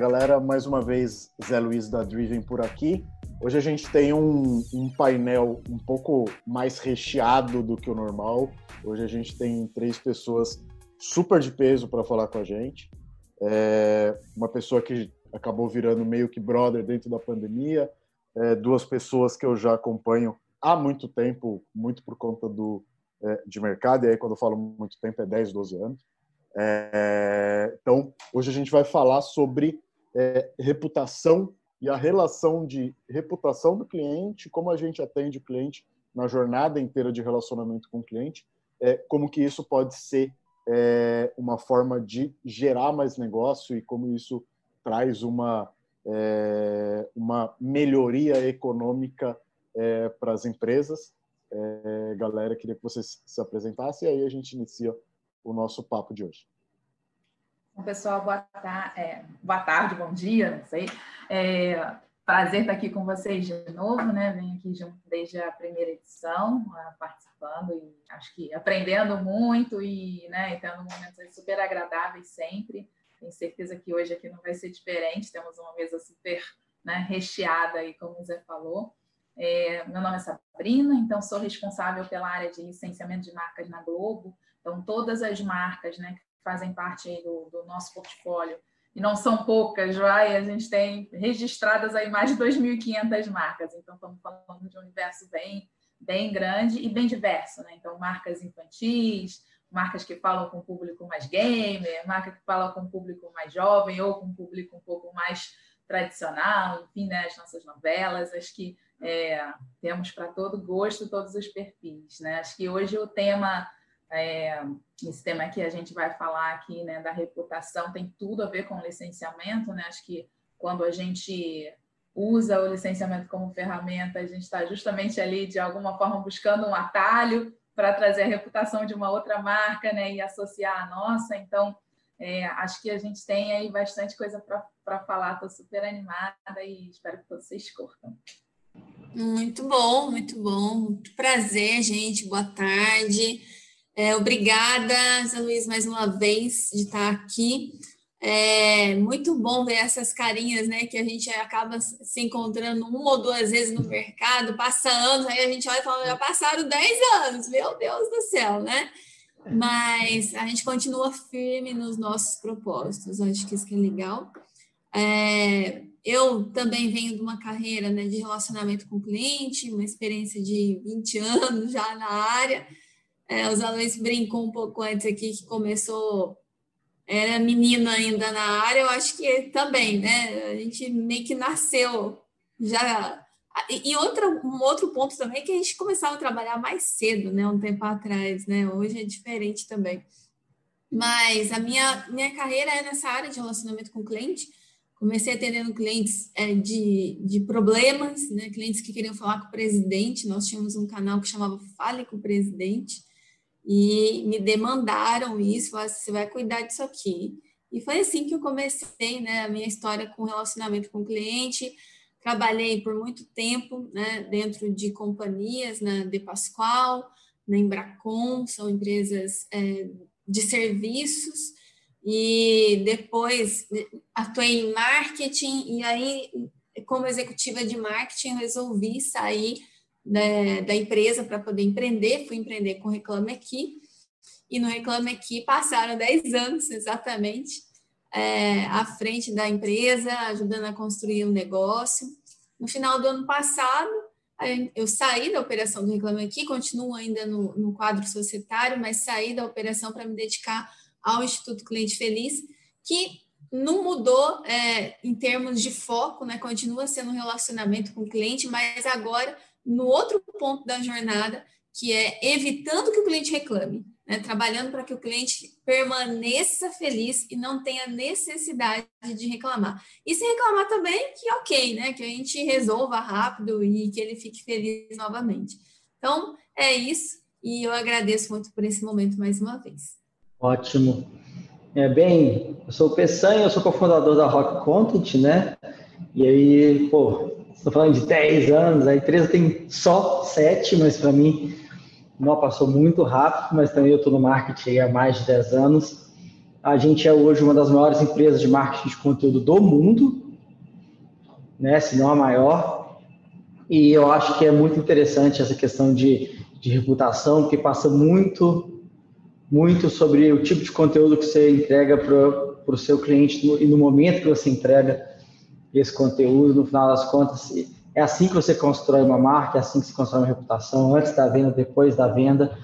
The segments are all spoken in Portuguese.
galera, mais uma vez Zé Luiz da Driven por aqui. Hoje a gente tem um, um, painel um pouco mais recheado do que o normal. Hoje a gente tem três pessoas super de peso para falar com a gente. É uma pessoa que acabou virando meio que brother dentro da pandemia, é, duas pessoas que eu já acompanho há muito tempo, muito por conta do, é, de mercado, e aí quando eu falo muito tempo é 10, 12 anos. É, então, hoje a gente vai falar sobre é, reputação e a relação de reputação do cliente, como a gente atende o cliente na jornada inteira de relacionamento com o cliente, é, como que isso pode ser é, uma forma de gerar mais negócio e como isso traz uma, é, uma melhoria econômica é, para as empresas. É, galera, queria que vocês se apresentassem e aí a gente inicia o nosso papo de hoje. Bom, pessoal, boa, tar é, boa tarde, bom dia, não sei. É, prazer estar aqui com vocês de novo, né? Venho aqui junto desde a primeira edição, participando e acho que aprendendo muito e, né, e tendo momentos super agradáveis sempre. Tenho certeza que hoje aqui não vai ser diferente, temos uma mesa super né, recheada aí, como o Zé falou. É, meu nome é Sabrina, então sou responsável pela área de licenciamento de marcas na Globo. Então, todas as marcas né, fazem parte do, do, nosso portfólio, e não são poucas, vai, a gente tem registradas aí mais de 2.500 marcas. Então, estamos falando de um universo bem, bem grande e bem diverso. Né? Então, marcas infantis, marcas que falam com o público mais gamer, marca que fala com o público mais jovem ou com o público um pouco mais tradicional, enfim, né, as nossas novelas, acho que é, temos para todo gosto todos os perfis, né? Acho que hoje o tema, é, esse tema que a gente vai falar aqui, né, da reputação, tem tudo a ver com licenciamento, né? Acho que quando a gente usa o licenciamento como ferramenta, a gente está justamente ali, de alguma forma, buscando um atalho para trazer a reputação de uma outra marca, né, e associar a nossa. Então, é, acho que a gente tem aí bastante coisa para falar. Estou super animada e espero que vocês curtam. Muito bom, muito bom. Muito prazer, gente. Boa tarde. É, obrigada, Zé Luiz, mais uma vez de estar aqui. É muito bom ver essas carinhas, né? Que a gente acaba se encontrando uma ou duas vezes no mercado, passa anos, aí a gente olha e fala, já passaram 10 anos, meu Deus do céu, né? Mas a gente continua firme nos nossos propósitos, acho que isso que é legal. É, eu também venho de uma carreira né, de relacionamento com cliente, uma experiência de 20 anos já na área. É, os alunos brincou um pouco antes aqui que começou, era menina ainda na área, eu acho que também, né? A gente meio que nasceu já. E outra, um outro ponto também é que a gente começava a trabalhar mais cedo, né? Um tempo atrás, né? Hoje é diferente também. Mas a minha, minha carreira é nessa área de relacionamento com cliente Comecei atendendo clientes é, de, de problemas, né? clientes que queriam falar com o presidente. Nós tínhamos um canal que chamava Fale com o Presidente, e me demandaram isso, falaram, você vai cuidar disso aqui. E foi assim que eu comecei né, a minha história com relacionamento com cliente. Trabalhei por muito tempo né, dentro de companhias, na De Pascoal, na Embracon, são empresas é, de serviços, e depois atuei em marketing e aí como executiva de marketing resolvi sair né, da empresa para poder empreender, fui empreender com Reclame Aqui e no Reclame Aqui passaram 10 anos exatamente é, à frente da empresa, ajudando a construir um negócio. No final do ano passado, eu saí da operação do Reclame Aqui, continuo ainda no, no quadro societário, mas saí da operação para me dedicar ao Instituto Cliente Feliz, que não mudou é, em termos de foco, né? Continua sendo um relacionamento com o cliente, mas agora no outro ponto da jornada, que é evitando que o cliente reclame, né? trabalhando para que o cliente permaneça feliz e não tenha necessidade de reclamar. E se reclamar também, que ok, né? Que a gente resolva rápido e que ele fique feliz novamente. Então, é isso, e eu agradeço muito por esse momento mais uma vez. Ótimo. É, bem, eu sou o Peçanha, eu sou cofundador da Rock Content, né? E aí, pô, estou falando de 10 anos, a empresa tem só 7, mas para mim não passou muito rápido, mas também eu estou no marketing há mais de 10 anos. A gente é hoje uma das maiores empresas de marketing de conteúdo do mundo, né? Se não a maior. E eu acho que é muito interessante essa questão de, de reputação, porque passa muito, muito sobre o tipo de conteúdo que você entrega para o seu cliente no, e no momento que você entrega esse conteúdo, no final das contas, é assim que você constrói uma marca, é assim que se constrói uma reputação, antes da venda, depois da venda.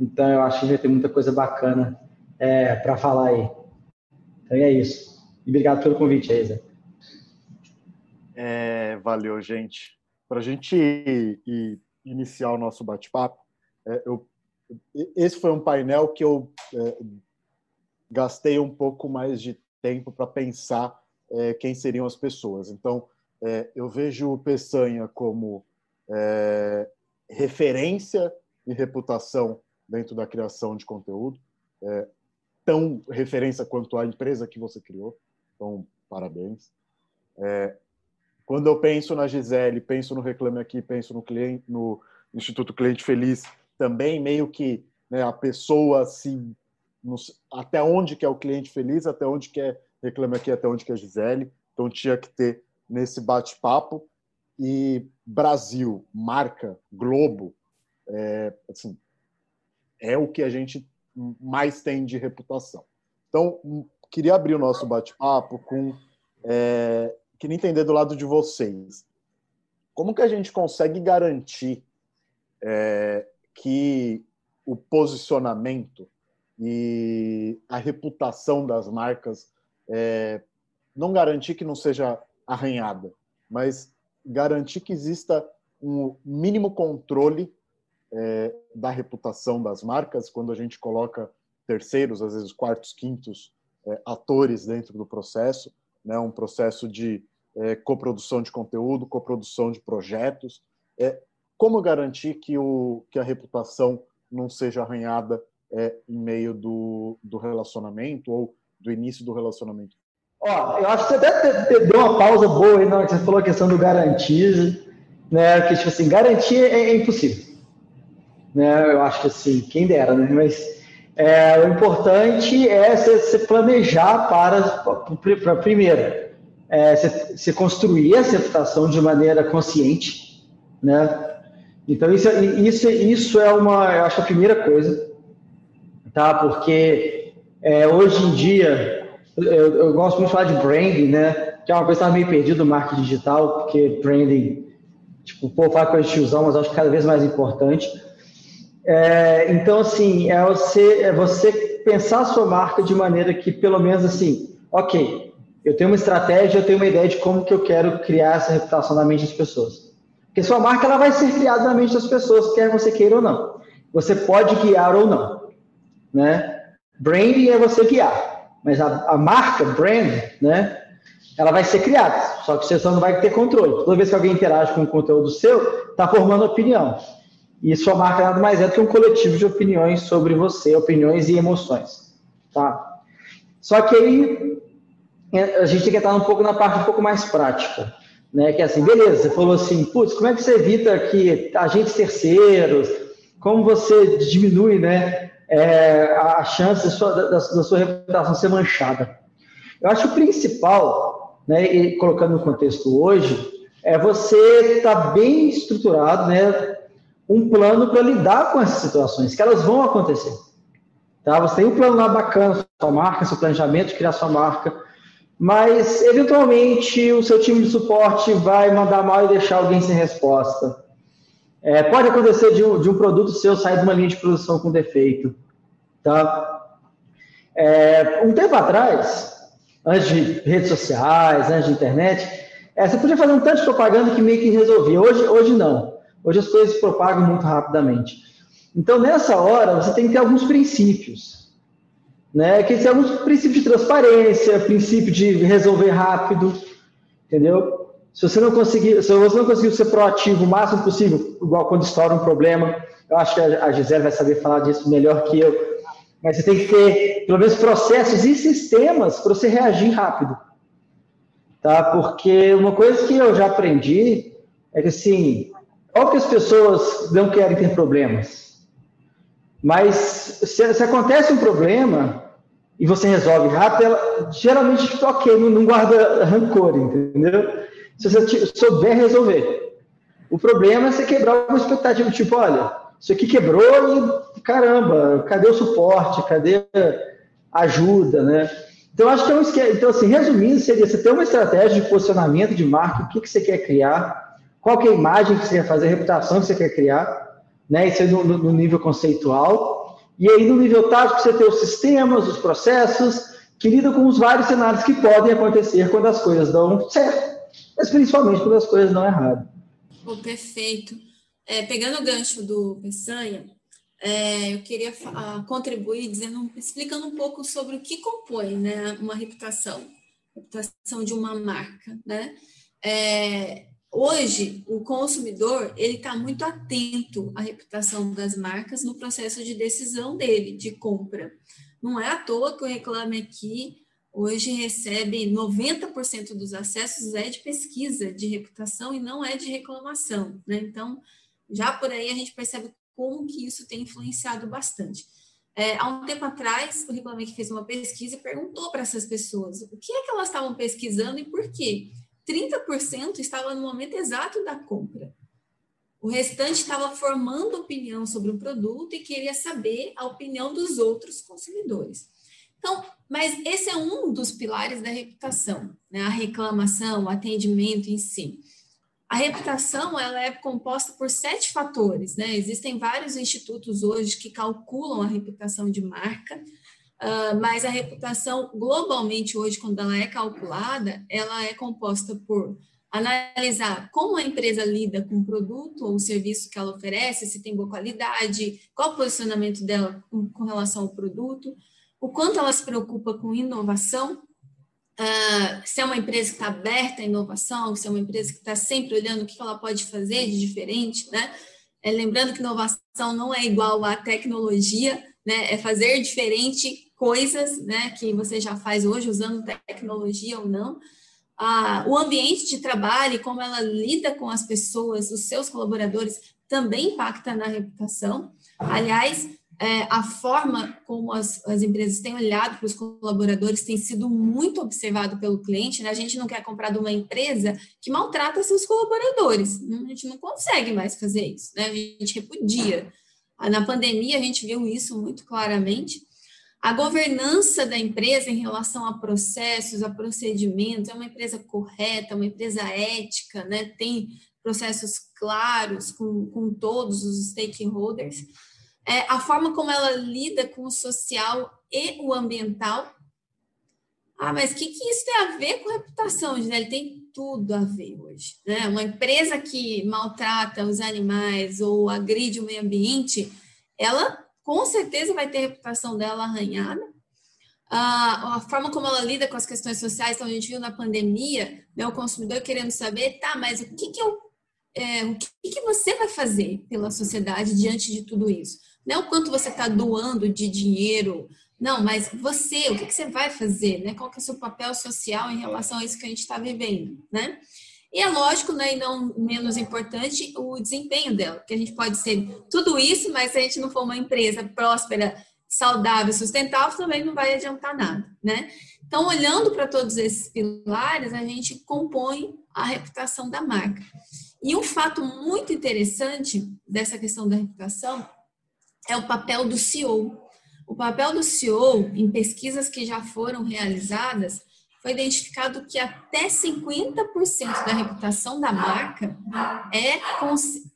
Então, eu acho que vai ter muita coisa bacana é, para falar aí. Então, é isso. E obrigado pelo convite Zé. É, valeu, gente. Para a gente iniciar o nosso bate-papo, é, esse foi um painel que eu é, gastei um pouco mais de tempo para pensar é, quem seriam as pessoas. Então, é, eu vejo o Peçanha como é, referência e reputação dentro da criação de conteúdo, é, tão referência quanto a empresa que você criou. Então, parabéns. É, quando eu penso na Gisele, penso no Reclame Aqui, penso no, cliente, no Instituto Cliente Feliz, também meio que né, a pessoa se até onde que é o cliente feliz, até onde que é Reclame Aqui, até onde que é Gisele. Então tinha que ter nesse bate-papo. E Brasil, marca, Globo, é, assim, é o que a gente mais tem de reputação. Então, hum, queria abrir o nosso bate-papo com. É, queria entender do lado de vocês. Como que a gente consegue garantir é, que o posicionamento e a reputação das marcas é, não garantir que não seja arranhada, mas garantir que exista um mínimo controle é, da reputação das marcas quando a gente coloca terceiros, às vezes quartos, quintos é, atores dentro do processo, né, um processo de é, coprodução de conteúdo, coprodução de projetos. É, como garantir que, o, que a reputação não seja arranhada é, em meio do, do relacionamento ou do início do relacionamento? Ó, eu acho que você até deu uma pausa boa aí na hora que você falou a questão do garantir, né? Que, tipo assim, garantir é, é impossível. Né? Eu acho que, assim, quem dera, né? Mas é, o importante é você, planejar para, para primeiro, é, você, construir essa reputação de maneira consciente, né? Então, isso, isso, isso é uma, eu acho, a primeira coisa, tá? Porque é, hoje em dia, eu, eu, gosto muito de falar de branding, né? Que é uma coisa que estava meio perdido no marketing digital, porque branding, tipo, o povo fala coisa de tiozão, mas acho que cada vez mais importante. É, então, assim, é você, é você pensar a sua marca de maneira que, pelo menos, assim, ok, eu tenho uma estratégia, eu tenho uma ideia de como que eu quero criar essa reputação na mente das pessoas. Porque sua marca ela vai ser criada na mente das pessoas, quer você queira ou não. Você pode guiar ou não, né? Branding é você guiar mas a, a, marca, brand, né, ela vai ser criada, só que você só não vai ter controle. Toda vez que alguém interage com um conteúdo seu, está formando opinião. E sua marca nada mais é do que um coletivo de opiniões sobre você, opiniões e emoções. Tá? Só que aí é, a gente tem que estar um pouco na parte um pouco mais prática. Né? Que é assim, beleza, você falou assim, putz, como é que você evita que agentes terceiros, como você diminui né, é, a chance da sua, da, da sua reputação ser manchada. Eu acho que o principal, né, e colocando no contexto hoje, é você estar tá bem estruturado, né, um plano para lidar com essas situações, que elas vão acontecer. Tá? Você tem um plano lá bacana, sua marca, seu planejamento de criar sua marca, mas eventualmente o seu time de suporte vai mandar mal e deixar alguém sem resposta. É, pode acontecer de um, de um, produto seu sair de uma linha de produção com defeito. Tá? É, um tempo atrás, antes de redes sociais, antes de internet, é, você podia fazer um tanto de propaganda que meio que resolvia. Hoje, hoje não. Hoje as coisas se propagam muito rapidamente. Então, nessa hora, você tem que ter alguns princípios. Né? Que são alguns princípios de transparência, princípio de resolver rápido, entendeu? Se você não conseguir, se você não conseguir ser proativo o máximo possível, igual quando estoura um problema, eu acho que a Gisele vai saber falar disso melhor que eu. Mas você tem que ter, pelo menos, processos e sistemas para você reagir rápido. Tá? Porque uma coisa que eu já aprendi é que, assim, óbvio que as pessoas não querem ter problemas. Mas se, se acontece um problema, e você resolve rápido, ela, geralmente ok, não, não guarda rancor, entendeu? Se você souber resolver. O problema é você quebrar uma expectativa, tipo, olha, isso aqui quebrou e caramba, cadê o suporte? Cadê a ajuda, né? Então, acho que é um esquema. Então, assim, resumindo, seria você ter uma estratégia de posicionamento de marca, o que, que você quer criar, qual que é a imagem que você quer fazer, a reputação que você quer criar, né? Isso aí no, no nível conceitual. E aí, no nível tático, você ter os sistemas, os processos, que lidam com os vários cenários que podem acontecer quando as coisas dão certo, mas principalmente quando as coisas dão errado. Oh, perfeito. É, pegando o gancho do Peçanha, é, eu queria uh, contribuir dizendo, explicando um pouco sobre o que compõe né, uma reputação, reputação de uma marca. Né? É, hoje, o consumidor ele está muito atento à reputação das marcas no processo de decisão dele, de compra. Não é à toa que o Reclame Aqui hoje recebe 90% dos acessos é de pesquisa de reputação e não é de reclamação. Né? Então, já por aí a gente percebe como que isso tem influenciado bastante. É, há um tempo atrás, o Reclame fez uma pesquisa e perguntou para essas pessoas o que é que elas estavam pesquisando e por quê. 30% estava no momento exato da compra. O restante estava formando opinião sobre o produto e queria saber a opinião dos outros consumidores. Então, mas esse é um dos pilares da reputação, né? a reclamação, o atendimento em si. A reputação ela é composta por sete fatores, né? Existem vários institutos hoje que calculam a reputação de marca, uh, mas a reputação globalmente hoje, quando ela é calculada, ela é composta por analisar como a empresa lida com o produto ou o serviço que ela oferece, se tem boa qualidade, qual o posicionamento dela com, com relação ao produto, o quanto ela se preocupa com inovação, Uh, se é uma empresa que está aberta à inovação, se é uma empresa que está sempre olhando o que ela pode fazer de diferente, né? É, lembrando que inovação não é igual à tecnologia, né? É fazer diferente coisas, né? Que você já faz hoje usando tecnologia ou não. Ah, o ambiente de trabalho, como ela lida com as pessoas, os seus colaboradores, também impacta na reputação. Aliás, é, a forma como as, as empresas têm olhado para os colaboradores tem sido muito observado pelo cliente. Né? A gente não quer comprar de uma empresa que maltrata seus colaboradores. A gente não consegue mais fazer isso, né? a gente repudia. Na pandemia, a gente viu isso muito claramente. A governança da empresa em relação a processos, a procedimentos, é uma empresa correta, uma empresa ética, né? tem processos claros com, com todos os stakeholders é, a forma como ela lida com o social e o ambiental. Ah, mas o que, que isso tem a ver com reputação, Gisele? Tem tudo a ver hoje. Né? Uma empresa que maltrata os animais ou agride o meio ambiente, ela com certeza vai ter a reputação dela arranhada. Ah, a forma como ela lida com as questões sociais, então a gente viu na pandemia, né, o consumidor querendo saber, tá, mas o que, que eu é, o que, que, você vai fazer pela sociedade diante de tudo isso? Não é o quanto você está doando de dinheiro, não, mas você, o que, que, você vai fazer, né? Qual que é o seu papel social em relação a isso que a gente está vivendo, né? E é lógico, né, e não menos importante, o desempenho dela, porque a gente pode ser tudo isso, mas se a gente não for uma empresa próspera, saudável, sustentável, também não vai adiantar nada, né? Então, olhando para todos esses pilares, a gente compõe a reputação da marca. E um fato muito interessante dessa questão da reputação é o papel do CEO. O papel do CEO, em pesquisas que já foram realizadas, foi identificado que até 50% da reputação da marca é,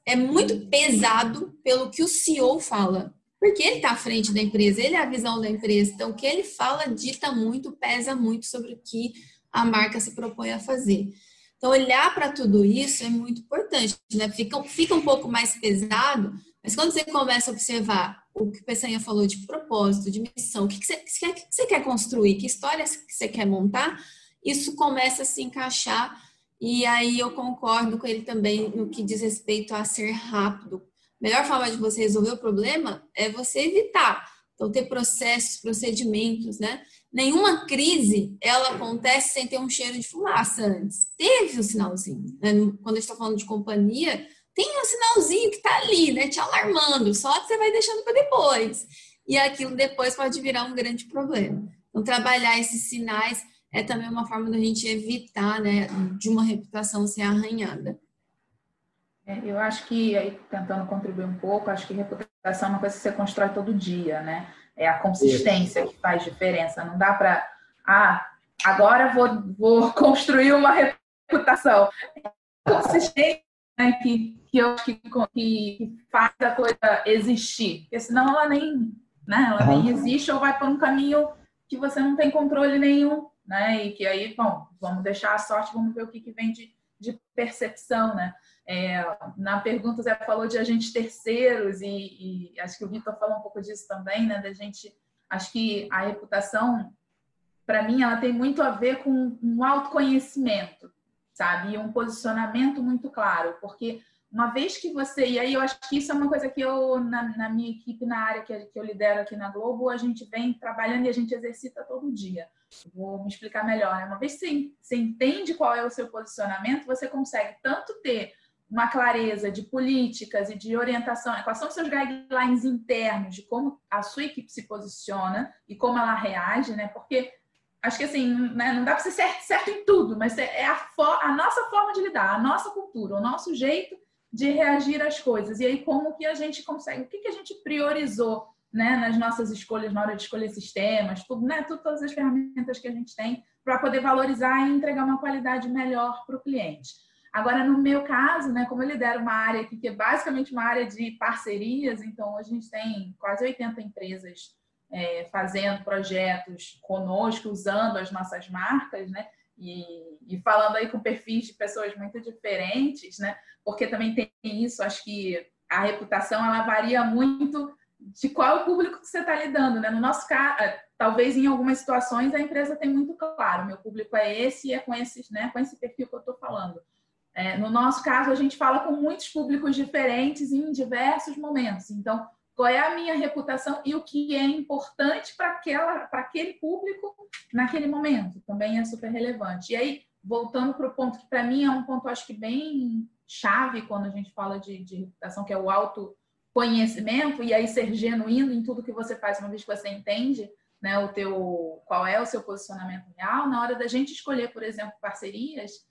é muito pesado pelo que o CEO fala. Porque ele está à frente da empresa, ele é a visão da empresa. Então, o que ele fala dita muito, pesa muito sobre o que a marca se propõe a fazer. Então, olhar para tudo isso é muito importante, né? Fica, fica um pouco mais pesado, mas quando você começa a observar o que o Peçanha falou de propósito, de missão, o que, você, que você quer construir, que histórias que você quer montar, isso começa a se encaixar. E aí eu concordo com ele também no que diz respeito a ser rápido. A melhor forma de você resolver o problema é você evitar. Então, ter processos, procedimentos, né? Nenhuma crise, ela acontece sem ter um cheiro de fumaça antes. Teve o um sinalzinho. Né? Quando a gente está falando de companhia, tem um sinalzinho que está ali, né, te alarmando, só que você vai deixando para depois. E aquilo depois pode virar um grande problema. Então, trabalhar esses sinais é também uma forma da gente evitar, né, de uma reputação ser arranhada. É, eu acho que, aí, tentando contribuir um pouco, acho que reputação é uma coisa que você constrói todo dia, né? É a consistência que faz diferença. Não dá para, ah, agora vou, vou construir uma reputação. É consistência né, que, que eu que, que faz a coisa existir. Porque senão ela nem, né, ela nem existe ou vai para um caminho que você não tem controle nenhum, né? E que aí, bom, vamos deixar a sorte, vamos ver o que, que vem de, de percepção, né? É, na pergunta, Zé falou de agentes terceiros, e, e, acho que o Vitor falou um pouco disso também, né? Da gente. Acho que a reputação, para mim, ela tem muito a ver com um autoconhecimento, sabe? E um posicionamento muito claro, porque uma vez que você. E aí eu acho que isso é uma coisa que eu, na, na minha equipe, na área que, que eu lidero aqui na Globo, a gente vem trabalhando e a gente exercita todo dia. Vou me explicar melhor. Né? Uma vez que você, você entende qual é o seu posicionamento, você consegue tanto ter uma clareza de políticas e de orientação, quais são os seus guidelines internos de como a sua equipe se posiciona e como ela reage, né? Porque acho que assim, né, não dá para ser certo, certo, em tudo, mas é a, a, nossa forma de lidar, a nossa cultura, o nosso jeito de reagir às coisas. E aí, como que a gente consegue, o que, que a gente priorizou né, nas nossas escolhas, na hora de escolher sistemas, tudo, né, tudo, todas as ferramentas que a gente tem para poder valorizar e entregar uma qualidade melhor para o cliente. Agora, no meu caso, né, como eu lidero uma área aqui, que é basicamente uma área de parcerias, então a gente tem quase 80 empresas é, fazendo projetos conosco, usando as nossas marcas, né? E, e, falando aí com perfis de pessoas muito diferentes, né? Porque também tem isso, acho que a reputação ela varia muito de qual é público que você está lidando, né? No nosso caso, é, talvez em algumas situações a empresa tem muito claro, meu público é esse e é com, esses, né, com esse perfil que eu estou falando. É, no nosso caso, a gente fala com muitos públicos diferentes em diversos momentos. Então, qual é a minha reputação e o que é importante para aquele público naquele momento também é super relevante. E aí, voltando para o ponto que para mim é um ponto, acho que bem chave quando a gente fala de, de reputação, que é o autoconhecimento, e aí ser genuíno em tudo que você faz, uma vez que você entende né, o teu, qual é o seu posicionamento real, na hora da gente escolher, por exemplo, parcerias,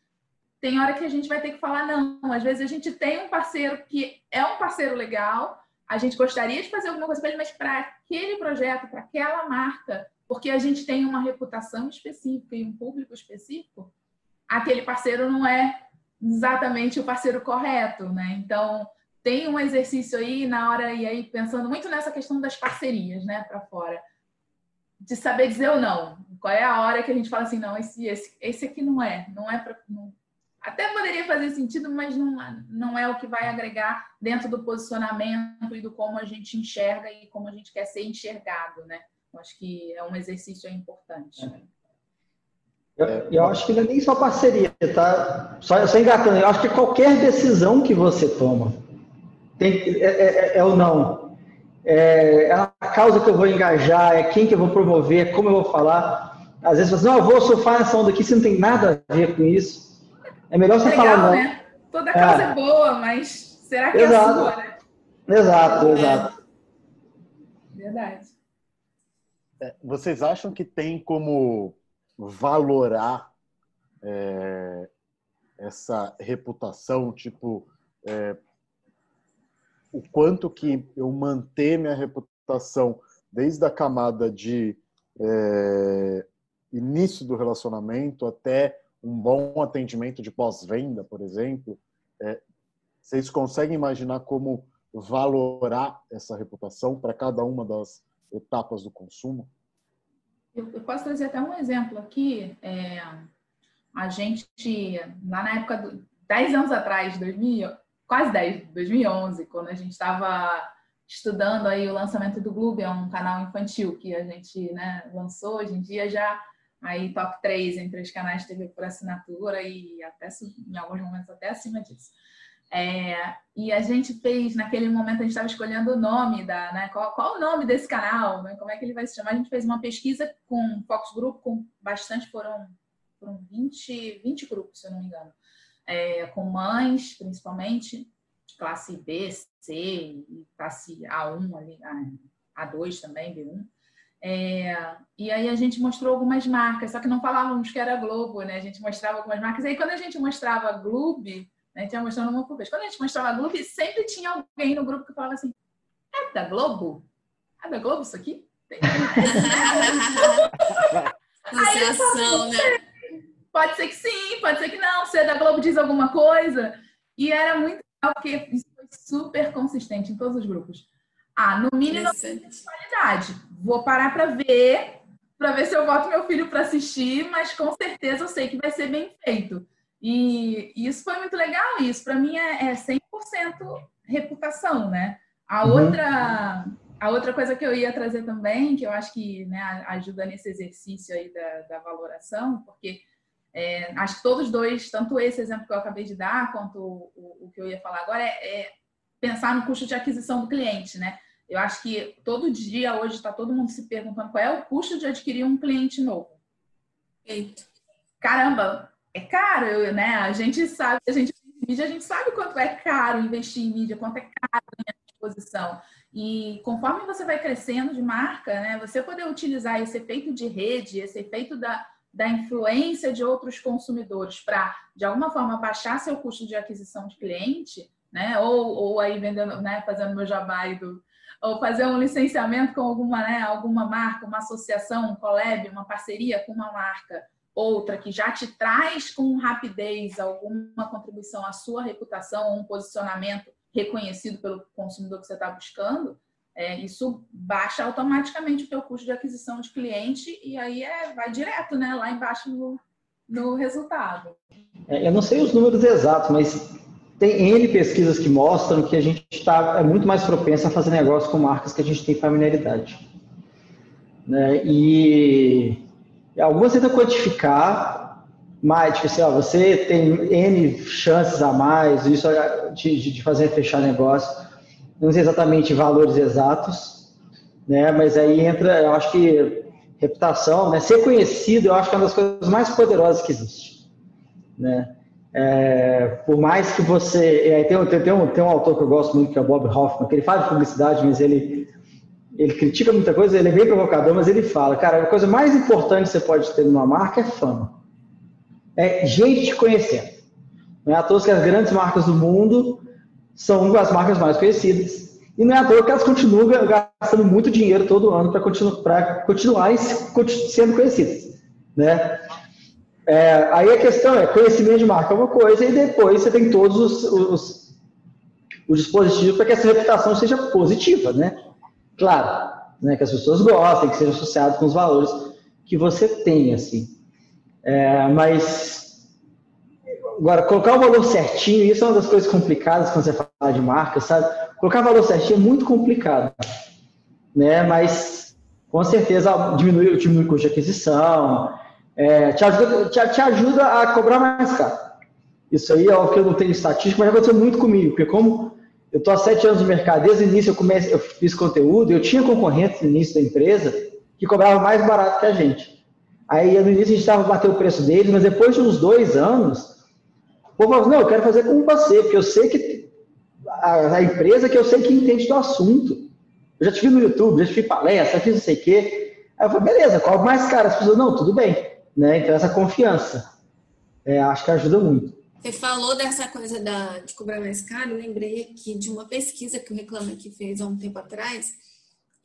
tem hora que a gente vai ter que falar não. Às vezes a gente tem um parceiro que é um parceiro legal, a gente gostaria de fazer alguma coisa para ele, mas para aquele projeto, para aquela marca, porque a gente tem uma reputação específica e um público específico, aquele parceiro não é exatamente o parceiro correto, né? Então, tem um exercício aí na hora e aí pensando muito nessa questão das parcerias, né, para fora. De saber dizer ou não. Qual é a hora que a gente fala assim, não, esse esse, esse aqui não é, não é para até poderia fazer sentido, mas não, não é o que vai agregar dentro do posicionamento e do como a gente enxerga e como a gente quer ser enxergado, né? Eu acho que é um exercício importante. Eu, eu acho que não é nem só parceria, tá? Só, só engatando, eu acho que qualquer decisão que você toma tem, é, é, é, é ou não. É, é a causa que eu vou engajar, é quem que eu vou promover, é como eu vou falar. Às vezes você fala, não, eu vou surfar nessa onda aqui, você não tem nada a ver com isso. É melhor você Legal, falar não. Né? Toda causa é. é boa, mas será que exato. é a sua, né? Exato, é. exato. Verdade. É, vocês acham que tem como valorar é, essa reputação, tipo, é, o quanto que eu manter minha reputação desde a camada de é, início do relacionamento até um bom atendimento de pós-venda, por exemplo, é, vocês conseguem imaginar como valorar essa reputação para cada uma das etapas do consumo? Eu, eu posso trazer até um exemplo aqui. É, a gente, lá na época, do, 10 anos atrás, 2000, quase 10, 2011, quando a gente estava estudando aí o lançamento do Globo, é um canal infantil que a gente né, lançou, hoje em dia já aí top 3 entre os canais de TV por assinatura e até em alguns momentos até acima disso. É, e a gente fez, naquele momento, a gente estava escolhendo o nome da, né, qual, qual, o nome desse canal, né, como é que ele vai se chamar. A gente fez uma pesquisa com Focus Group, com bastante, foram, foram 20, 20 grupos, se eu não me engano, é, com mães, principalmente, classe B, C, classe A1, ali, A2 também, B1. É, e aí a gente mostrou algumas marcas, só que não falávamos que era Globo, né? A gente mostrava algumas marcas. E aí quando a gente mostrava Globo, né? Tinha mostrando uma por vez. Quando a gente mostrava Globo, sempre tinha alguém no grupo que falava assim: é da Globo? É da Globo isso aqui? Associação, né? Pode ser que sim, pode ser que não. Se é da Globo diz alguma coisa. E era muito legal, porque isso foi super consistente em todos os grupos. Ah, no mínimo qualidade. Vou parar para ver, para ver se eu boto meu filho para assistir, mas com certeza eu sei que vai ser bem feito. E, e isso foi muito legal. Isso para mim é, é 100% reputação, né? A uhum. outra a outra coisa que eu ia trazer também, que eu acho que né, ajuda nesse exercício aí da, da valoração, porque é, acho que todos dois, tanto esse exemplo que eu acabei de dar, quanto o, o, o que eu ia falar agora, é, é, pensar no custo de aquisição do cliente, né? Eu acho que todo dia hoje está todo mundo se perguntando qual é o custo de adquirir um cliente novo. Eita. Caramba, é caro, né? A gente sabe, a gente mídia, a gente sabe quanto é caro investir em mídia, quanto é caro ganhar exposição. E conforme você vai crescendo de marca, né, você poder utilizar esse efeito de rede, esse efeito da, da influência de outros consumidores para, de alguma forma, baixar seu custo de aquisição de cliente, né, ou, ou aí vendendo, né, fazendo meu jabá do, ou fazer um licenciamento com alguma, né, alguma marca, uma associação, um collab, uma parceria com uma marca, outra que já te traz com rapidez alguma contribuição à sua reputação, um posicionamento reconhecido pelo consumidor que você está buscando, é, isso baixa automaticamente o teu custo de aquisição de cliente e aí é, vai direto, né, lá embaixo no, no resultado. É, eu não sei os números exatos, mas tem N pesquisas que mostram que a gente está é muito mais propenso a fazer negócio com marcas que a gente tem familiaridade. Né? E algumas tentam quantificar, mais, tipo assim, ó, você tem N chances a mais, isso é de, de fazer fechar negócio. Não sei exatamente valores exatos, né? Mas aí entra, eu acho que reputação, né? Ser conhecido, eu acho que é uma das coisas mais poderosas que existe, né? É, por mais que você, tem, tem, tem, um, tem um autor que eu gosto muito que é o Bob Hoffman, que ele de publicidade, mas ele ele critica muita coisa, ele é bem provocador, mas ele fala, cara, a coisa mais importante que você pode ter numa marca é fama é gente te conhecendo. Não é à toa que as grandes marcas do mundo são as marcas mais conhecidas. E não é à toa que elas continuam gastando muito dinheiro todo ano para continu continuarem sendo conhecidas. Né? É, aí a questão é, conhecimento de marca é uma coisa, e depois você tem todos os, os, os dispositivos para que essa reputação seja positiva, né? Claro, né, que as pessoas gostem, que seja associado com os valores que você tem, assim. É, mas agora colocar o valor certinho, isso é uma das coisas complicadas quando você fala de marca, sabe? Colocar valor certinho é muito complicado, né? Mas com certeza diminui, diminui o custo de aquisição, é, te, ajuda, te, te, ajuda a cobrar mais caro. Isso aí é o que eu não tenho estatística, mas aconteceu muito comigo, porque como eu estou há sete anos no mercado, desde o início eu, comecei, eu fiz conteúdo, eu tinha concorrentes no início da empresa que cobrava mais barato que a gente. Aí no início a gente estava batendo o preço deles, mas depois de uns dois anos, o povo falou, não, eu quero fazer com você, porque eu sei que a, a, empresa que eu sei que entende do assunto. Eu já te vi no YouTube, já vi palestra, já fiz não sei o quê. Aí eu falei, beleza, qual mais caro? As pessoas, não, tudo bem. Né? Então essa confiança, é, acho que ajuda muito. Você falou dessa coisa da, de cobrar mais caro, lembrei aqui de uma pesquisa que o Reclame Aqui fez há um tempo atrás,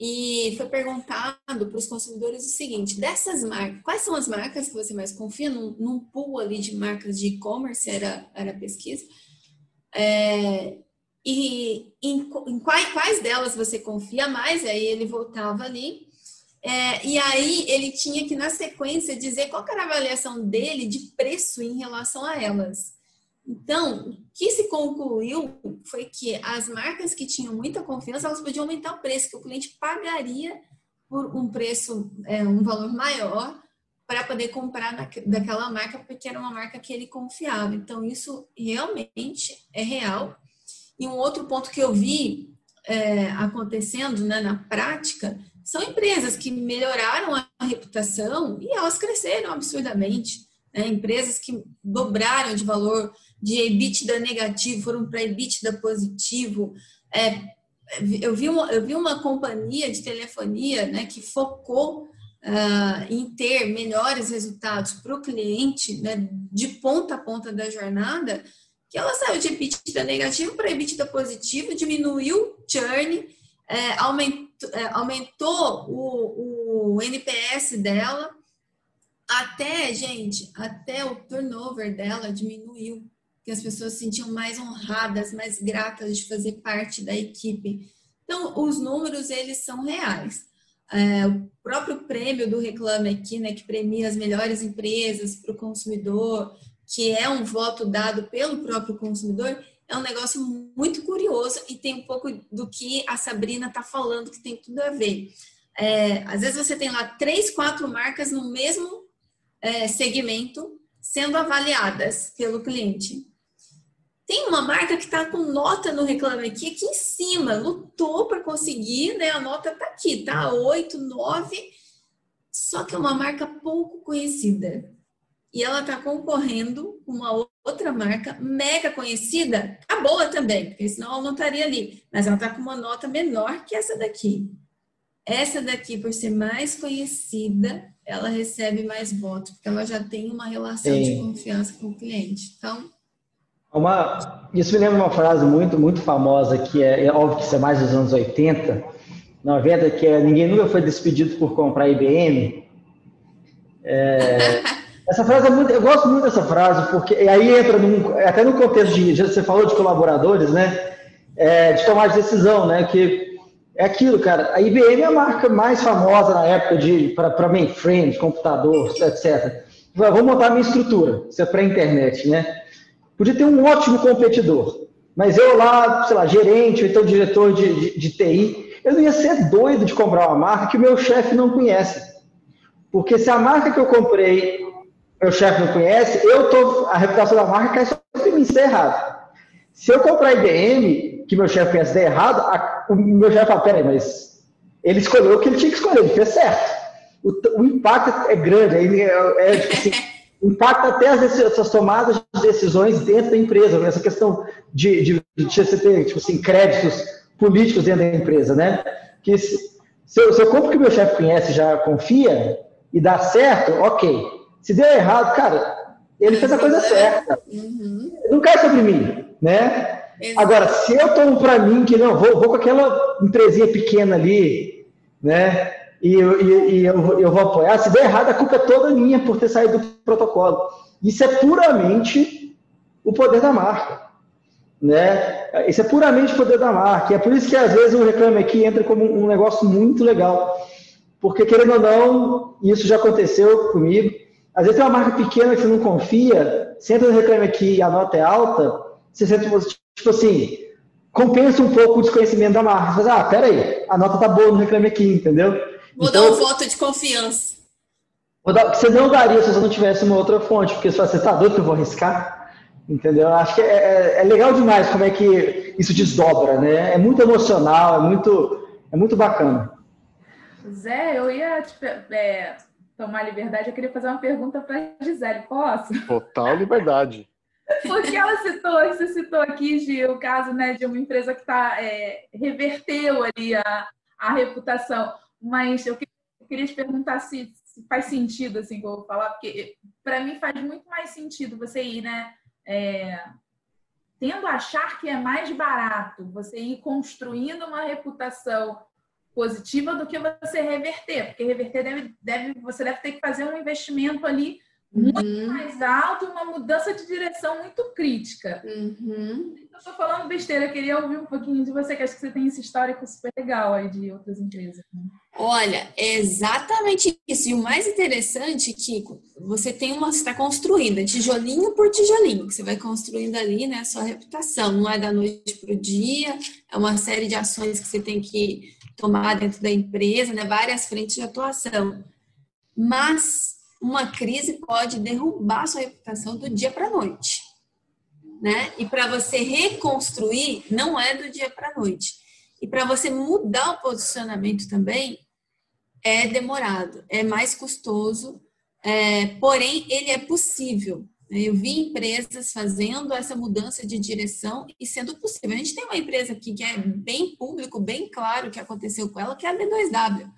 e foi perguntado para os consumidores o seguinte: dessas marcas, quais são as marcas que você mais confia? Num, num pool ali de marcas de e-commerce, era, era a pesquisa. É, e em, em quais, quais, delas você confia mais? Aí ele voltava ali. É, e aí ele tinha que, na sequência, dizer qual era a avaliação dele de preço em relação a elas. Então, o que se concluiu foi que as marcas que tinham muita confiança, elas podiam aumentar o preço, que o cliente pagaria por um preço, é, um valor maior para poder comprar daquela marca, porque era uma marca que ele confiava. Então, isso realmente é real. E um outro ponto que eu vi é, acontecendo né, na prática são empresas que melhoraram a reputação e elas cresceram absurdamente. Né? Empresas que dobraram de valor de EBITDA negativo foram para EBITDA positivo. É, eu vi uma, eu vi uma companhia de telefonia né, que focou uh, em ter melhores resultados para o cliente, né, de ponta a ponta da jornada, que ela saiu de EBITDA negativo para EBITDA positivo, diminuiu o churn, é, aumentou, aumentou o, o NPS dela, até, gente, até o turnover dela diminuiu, que as pessoas se sentiam mais honradas, mais gratas de fazer parte da equipe. Então, os números, eles são reais. É, o próprio prêmio do Reclame Aqui, né, que premia as melhores empresas para o consumidor, que é um voto dado pelo próprio consumidor, é um negócio muito curioso e tem um pouco do que a Sabrina está falando, que tem tudo a ver. É, às vezes você tem lá três, quatro marcas no mesmo é, segmento sendo avaliadas pelo cliente. Tem uma marca que está com nota no Reclame Aqui, aqui em cima, lutou para conseguir, né? A nota está aqui, tá? 8, 9, só que é uma marca pouco conhecida. E ela está concorrendo com uma outra marca mega conhecida, a boa também, porque senão ela não estaria ali. Mas ela está com uma nota menor que essa daqui. Essa daqui, por ser mais conhecida, ela recebe mais votos, porque ela já tem uma relação Sim. de confiança com o cliente. Então, uma, isso me lembra uma frase muito, muito famosa, que é, é óbvio que isso é mais dos anos 80, 90, que é ninguém nunca foi despedido por comprar IBM. É, essa frase é muito, eu gosto muito dessa frase, porque aí entra num, até no contexto de, você falou de colaboradores, né? É, de tomar de decisão, né? Que é aquilo, cara. A IBM é a marca mais famosa na época de para mainframe, computador, etc. Vamos montar a minha estrutura, isso é para internet, né? Podia ter um ótimo competidor, mas eu lá, sei lá, gerente ou então diretor de, de, de TI, eu não ia ser doido de comprar uma marca que o meu chefe não conhece. Porque se a marca que eu comprei, meu chefe não conhece, eu tô, a reputação da marca cai sobre mim, isso é errado. Se eu comprar IBM, que meu chefe conhece, der errado, a, o meu chefe fala, peraí, mas ele escolheu o que ele tinha que escolher, ele fez certo. O, o impacto é grande, é, é, é tipo assim, impacta até as, essas tomadas de decisões dentro da empresa, né? questão de, de, de você ter tipo assim, créditos políticos dentro da empresa, né? Que se, se, eu, se eu compro que meu chefe conhece já confia e dá certo, ok. Se deu errado, cara, ele fez a coisa certa. Uhum. Não cai sobre mim, né? Exato. Agora, se eu tomo para mim que não, vou, vou com aquela empresinha pequena ali, né? e, e, e eu, eu, vou apoiar. Se der errado, a culpa é toda minha por ter saído do protocolo. Isso é puramente o poder da marca. Né? Isso é puramente o poder da marca. E é por isso que às vezes o Reclame Aqui entra como um negócio muito legal. Porque, querendo ou não, isso já aconteceu comigo. Às vezes tem uma marca pequena que você não confia, você entra no Reclame Aqui e a nota é alta, você sente, tipo assim, compensa um pouco o desconhecimento da marca. Você fala, ah, peraí, a nota tá boa no Reclame Aqui, entendeu? Vou então, dar um voto de confiança. Dar, você não daria se você não tivesse uma outra fonte, porque se você está doido que eu vou arriscar, entendeu? Acho que é, é, é, legal demais como é que isso desdobra, né? É muito emocional, é muito, é muito bacana. Zé, eu ia te, é, tomar liberdade, eu queria fazer uma pergunta para a Gisele, posso? Total liberdade. Porque ela citou, você citou aqui, Gil, o caso né, de uma empresa que tá, é, reverteu ali a, a reputação. Mas eu queria te perguntar se, se faz sentido, assim, que eu vou falar, porque para mim faz muito mais sentido você ir, né? É, tendo a achar que é mais barato você ir construindo uma reputação positiva do que você reverter, porque reverter deve, deve você deve ter que fazer um investimento ali muito uhum. mais alto, uma mudança de direção muito crítica. Uhum. Eu estou falando besteira, eu queria ouvir um pouquinho de você, que acho que você tem esse histórico super legal aí de outras empresas. Né? Olha, é exatamente isso. E o mais interessante, Kiko, você tem uma, está construindo, tijolinho por tijolinho, que você vai construindo ali, né, a sua reputação. Não é da noite para o dia, é uma série de ações que você tem que tomar dentro da empresa, né, várias frentes de atuação. Mas uma crise pode derrubar sua reputação do dia para a noite. Né? E para você reconstruir, não é do dia para a noite. E para você mudar o posicionamento também, é demorado, é mais custoso, é, porém, ele é possível. Eu vi empresas fazendo essa mudança de direção e sendo possível. A gente tem uma empresa aqui que é bem público, bem claro o que aconteceu com ela, que é a B2W.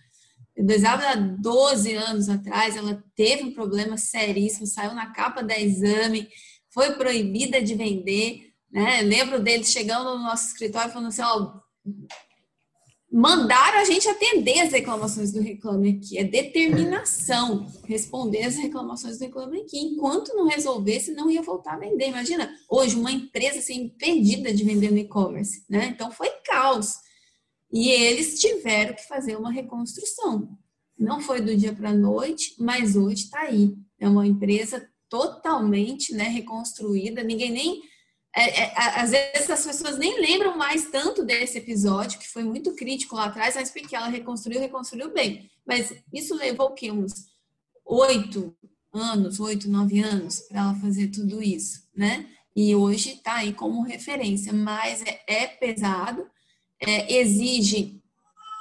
A B2W, há 12 anos atrás, ela teve um problema seríssimo, saiu na capa da exame, foi proibida de vender. Né? Lembro deles chegando no nosso escritório falando assim: ó, mandaram a gente atender as reclamações do Reclame Aqui. É determinação responder as reclamações do Reclame Aqui. Enquanto não resolvesse, não ia voltar a vender. Imagina, hoje, uma empresa assim, impedida de vender no e-commerce. Né? Então, foi caos. E eles tiveram que fazer uma reconstrução. Não foi do dia para a noite, mas hoje está aí. É uma empresa totalmente né, reconstruída. Ninguém nem é, é, às vezes as pessoas nem lembram mais tanto desse episódio, que foi muito crítico lá atrás, mas porque ela reconstruiu, reconstruiu bem. Mas isso levou o quê? Uns oito anos, oito, nove anos para ela fazer tudo isso, né? E hoje está aí como referência, mas é, é pesado, é, exige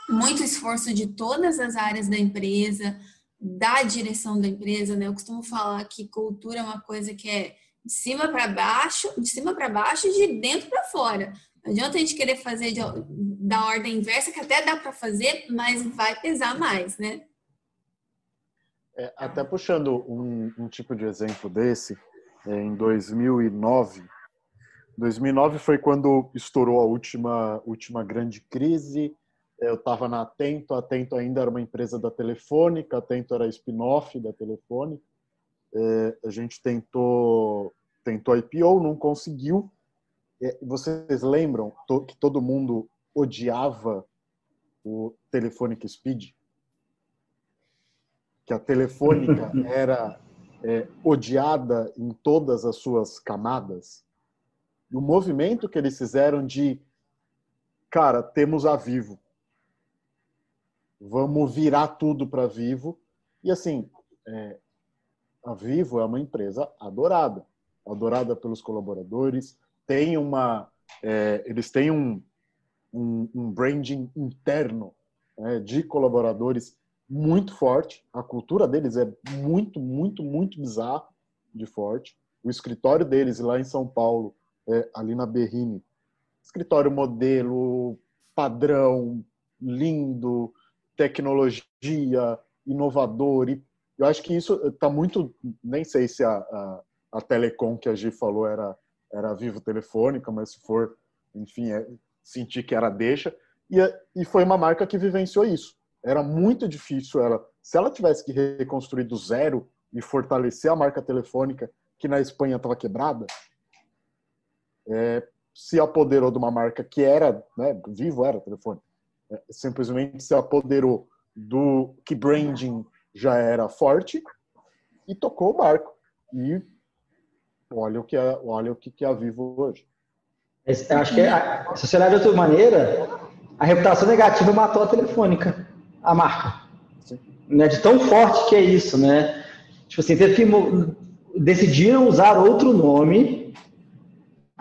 muito esforço de todas as áreas da empresa, da direção da empresa, né? Eu costumo falar que cultura é uma coisa que é de cima para baixo, de cima para baixo e de dentro para fora. Não adianta a gente querer fazer de, da ordem inversa, que até dá para fazer, mas vai pesar mais, né? É, até puxando um, um, tipo de exemplo desse, é, em 2009, 2009 foi quando estourou a última, última grande crise. Eu estava na Atento, a Atento ainda era uma empresa da Telefônica, a Atento era spin-off da Telefônica. É, a gente tentou tentou IPO, não conseguiu. É, vocês lembram que todo mundo odiava o Telefônica Speed? Que a Telefônica era é, odiada em todas as suas camadas? E o movimento que eles fizeram de, cara, temos a Vivo, vamos virar tudo para Vivo. E assim, é, a Vivo é uma empresa adorada, adorada pelos colaboradores, tem uma, é, eles têm um, um, um branding interno né, de colaboradores muito forte, a cultura deles é muito, muito, muito bizarra de forte. O escritório deles lá em São Paulo, é, ali na Berrine, escritório modelo, padrão, lindo, tecnologia, inovador e eu acho que isso está muito. Nem sei se a, a, a, Telecom que a Gi falou era, era vivo telefônica, mas se for, enfim, é, sentir que era deixa. E, e foi uma marca que vivenciou isso. Era muito difícil ela. Se ela tivesse que reconstruir do zero e fortalecer a marca telefônica, que na Espanha estava quebrada, é, se apoderou de uma marca que era, né, vivo era telefone, é, simplesmente se apoderou do que branding já era forte e tocou o barco. E olha o que é, olha o que é a Vivo hoje. Esse, acho que, é, se você olhar de outra maneira, a reputação negativa matou a telefônica, a marca. Né, de tão forte que é isso, né? Tipo assim, teve que, decidiram usar outro nome,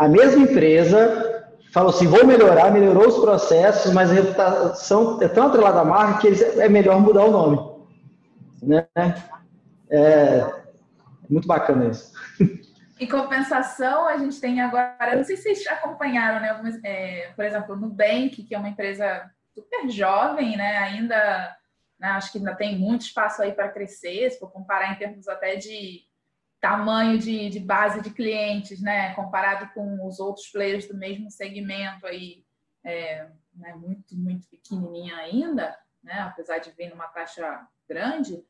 a mesma empresa falou assim, vou melhorar, melhorou os processos, mas a reputação é tão atrelada à marca que é melhor mudar o nome né? É muito bacana isso. Em compensação, a gente tem agora, não sei se vocês acompanharam, né? Algumas, é, por exemplo, o Nubank, que é uma empresa super jovem, né? Ainda, né, acho que ainda tem muito espaço aí para crescer, se for comparar em termos até de tamanho de, de base de clientes, né? Comparado com os outros players do mesmo segmento aí, é, né, muito, muito pequenininha ainda, né? Apesar de vir numa taxa grande,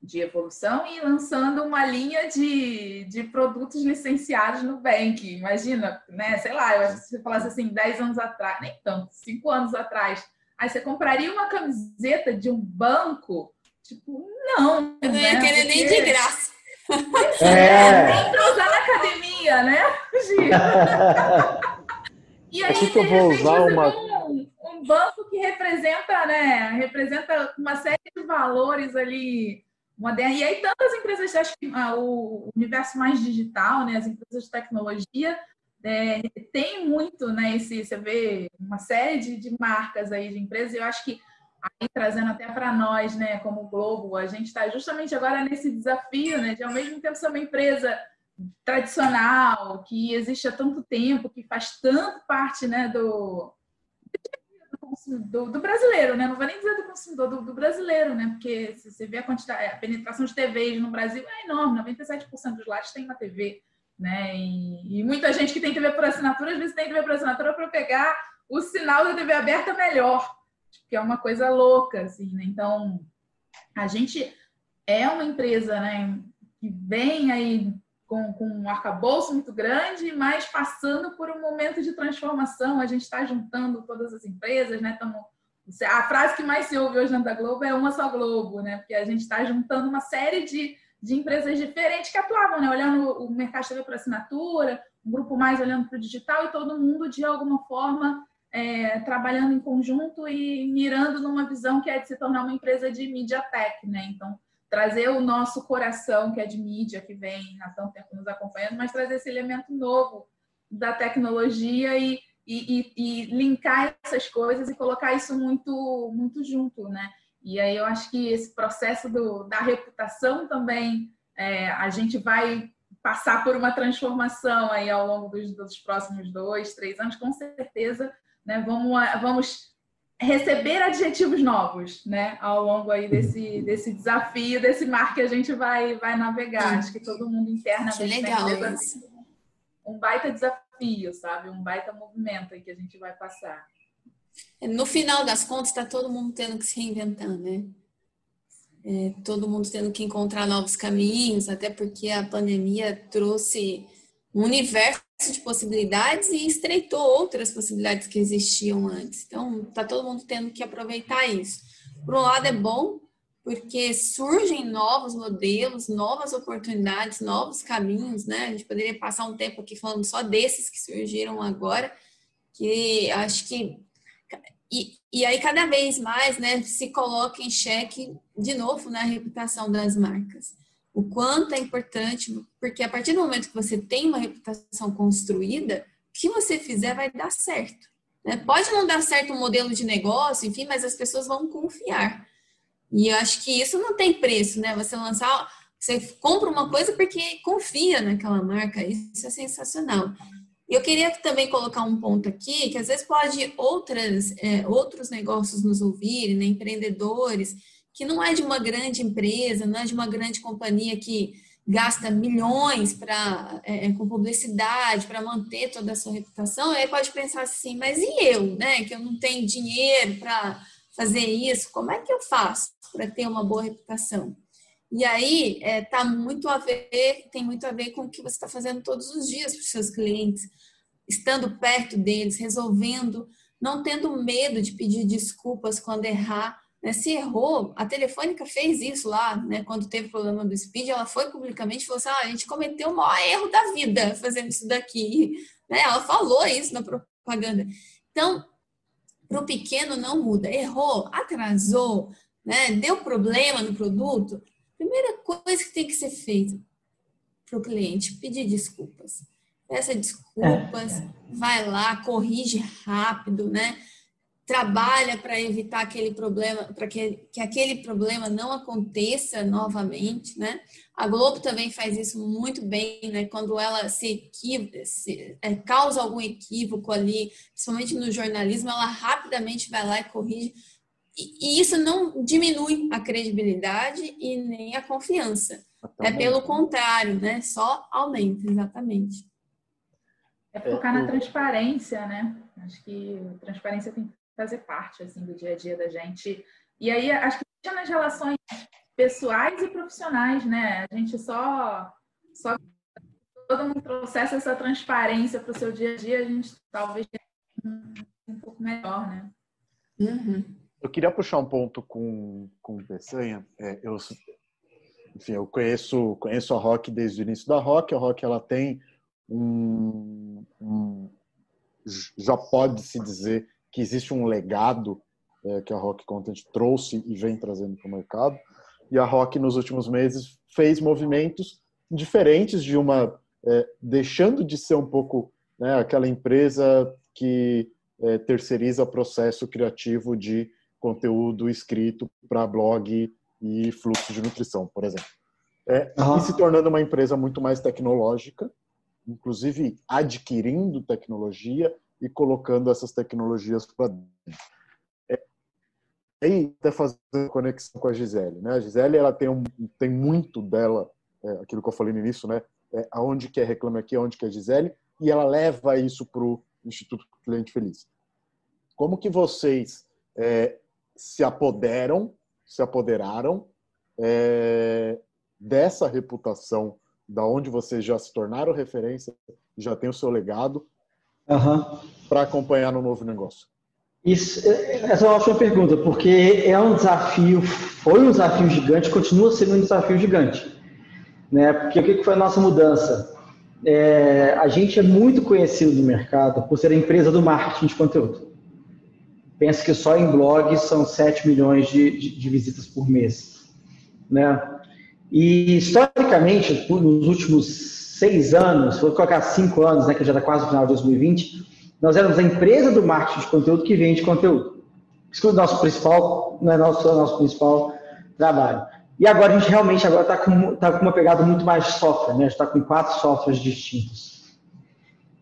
de evolução e lançando uma linha de, de produtos licenciados no Bank. Imagina, né? Sei lá, eu acho que se você falasse assim, 10 anos atrás, nem tanto, 5 anos atrás, aí você compraria uma camiseta de um banco? Tipo, não. Eu não ia né? querer Porque... nem de graça. É. Nem para usar na academia, né, e aí, que eu vou usar uma. Um, um banco que representa, né? Representa uma série de valores ali moderna. E aí, tantas empresas, acho que ah, o universo mais digital, né, as empresas de tecnologia, é, tem muito, né, esse, você vê uma série de, de marcas aí, de empresas, eu acho que aí trazendo até para nós, né, como Globo, a gente está justamente agora nesse desafio, né, de ao mesmo tempo ser uma empresa tradicional, que existe há tanto tempo, que faz tanto parte né, do, do, do, brasileiro, né? Não vou nem dizer do consumidor, do, do, brasileiro, né? Porque se você vê a quantidade, a penetração de TVs no Brasil é enorme, 97% dos lares tem uma TV, né? E, e, muita gente que tem TV por assinatura, às vezes tem TV por assinatura para pegar o sinal da TV aberta melhor, que é uma coisa louca, assim, né? Então, a gente é uma empresa, né? Que vem aí com, com um arcabouço muito grande, mas passando por um momento de transformação. A gente está juntando todas as empresas, né? Tamo, a frase que mais se ouve hoje da Globo é uma só Globo, né? Porque a gente está juntando uma série de, de empresas diferentes que atuavam, né? Olhando o mercado de TV por assinatura, um grupo mais olhando para o digital e todo mundo, de alguma forma, é, trabalhando em conjunto e mirando numa visão que é de se tornar uma empresa de media tech, né? Então, trazer o nosso coração, que é de mídia, que vem há tanto tempo nos acompanhando, mas trazer esse elemento novo da tecnologia e, e, e, e linkar essas coisas e colocar isso muito, muito junto, né? E aí eu acho que esse processo do, da reputação também, é, a gente vai passar por uma transformação aí ao longo dos, dos próximos dois, três anos, com certeza, né? Vamos, vamos receber adjetivos novos, né, ao longo aí desse, desse desafio, desse mar que a gente vai, vai navegar. Acho que todo mundo internamente que legal isso. um baita desafio, sabe? Um baita movimento aí que a gente vai passar. No final das contas, está todo mundo tendo que se reinventar, né? É, todo mundo tendo que encontrar novos caminhos, até porque a pandemia trouxe um universo de possibilidades e estreitou outras possibilidades que existiam antes. Então, está todo mundo tendo que aproveitar isso. Por um lado, é bom, porque surgem novos modelos, novas oportunidades, novos caminhos, né? A gente poderia passar um tempo aqui falando só desses que surgiram agora, que acho que. E, e aí, cada vez mais, né, se coloca em xeque, de novo, na reputação das marcas o quanto é importante, porque a partir do momento que você tem uma reputação construída, o que você fizer vai dar certo. Né? Pode não dar certo um modelo de negócio, enfim, mas as pessoas vão confiar. E eu acho que isso não tem preço, né? Você lançar, você compra uma coisa porque confia naquela marca, isso é sensacional. E eu queria também colocar um ponto aqui, que às vezes pode outras, é, outros negócios nos ouvirem, né? empreendedores, que não é de uma grande empresa, não é de uma grande companhia que gasta milhões para é, é, com publicidade para manter toda a sua reputação, aí pode pensar assim, mas e eu, né? Que eu não tenho dinheiro para fazer isso, como é que eu faço para ter uma boa reputação? E aí é, tá muito a ver, tem muito a ver com o que você está fazendo todos os dias para os seus clientes, estando perto deles, resolvendo, não tendo medo de pedir desculpas quando errar, né, se errou, a Telefônica fez isso lá, né, quando teve problema do Speed, ela foi publicamente e falou assim, ah, a gente cometeu o maior erro da vida fazendo isso daqui. Né, ela falou isso na propaganda. Então, para o pequeno não muda. Errou, atrasou, né, deu problema no produto. Primeira coisa que tem que ser feita para o cliente, pedir desculpas. Peça desculpas, é. vai lá, corrige rápido, né? Trabalha para evitar aquele problema, para que, que aquele problema não aconteça novamente, né? A Globo também faz isso muito bem, né? Quando ela se, se é, causa algum equívoco ali, principalmente no jornalismo, ela rapidamente vai lá e corrige. E, e isso não diminui a credibilidade e nem a confiança. É pelo contrário, né? Só aumenta, exatamente. É focar na transparência, né? Acho que transparência tem fazer parte assim do dia a dia da gente. E aí acho que nas relações pessoais e profissionais, né? A gente só só todo mundo trouxesse essa transparência para o seu dia a dia, a gente talvez um, um pouco melhor, né? Uhum. Eu queria puxar um ponto com, com o Peçanha. É, eu, enfim, eu conheço, conheço a Rock desde o início da Rock. A Rock ela tem um, um já pode se dizer que existe um legado é, que a Rock Content trouxe e vem trazendo para o mercado. E a Rock, nos últimos meses, fez movimentos diferentes de uma. É, deixando de ser um pouco né, aquela empresa que é, terceiriza o processo criativo de conteúdo escrito para blog e fluxo de nutrição, por exemplo. é, uhum. e se tornando uma empresa muito mais tecnológica, inclusive adquirindo tecnologia e colocando essas tecnologias para dentro. É, aí até fazendo conexão com a Gisele, né? A Gisele ela tem um, tem muito dela, é, aquilo que eu falei no início, né? É, aonde que é reclame aqui, aonde que é Gisele, e ela leva isso para o Instituto Cliente Feliz. Como que vocês é, se apoderam, se apoderaram é, dessa reputação da onde vocês já se tornaram referência, já tem o seu legado, uhum. para acompanhar no novo negócio? Isso, essa é uma ótima pergunta, porque é um desafio, foi um desafio gigante, continua sendo um desafio gigante. Né? Porque o que foi a nossa mudança? É, a gente é muito conhecido no mercado por ser a empresa do marketing de conteúdo. Pensa que só em blogs são 7 milhões de, de, de visitas por mês. Né? E, historicamente, nos últimos seis anos, vou colocar cinco anos, né, que já está quase no final de 2020, nós éramos a empresa do marketing de conteúdo que vende conteúdo. Isso é o nosso principal, não é nosso, nosso principal trabalho. E agora a gente realmente agora está com, tá com uma pegada muito mais software, né? A gente está com quatro softwares distintos.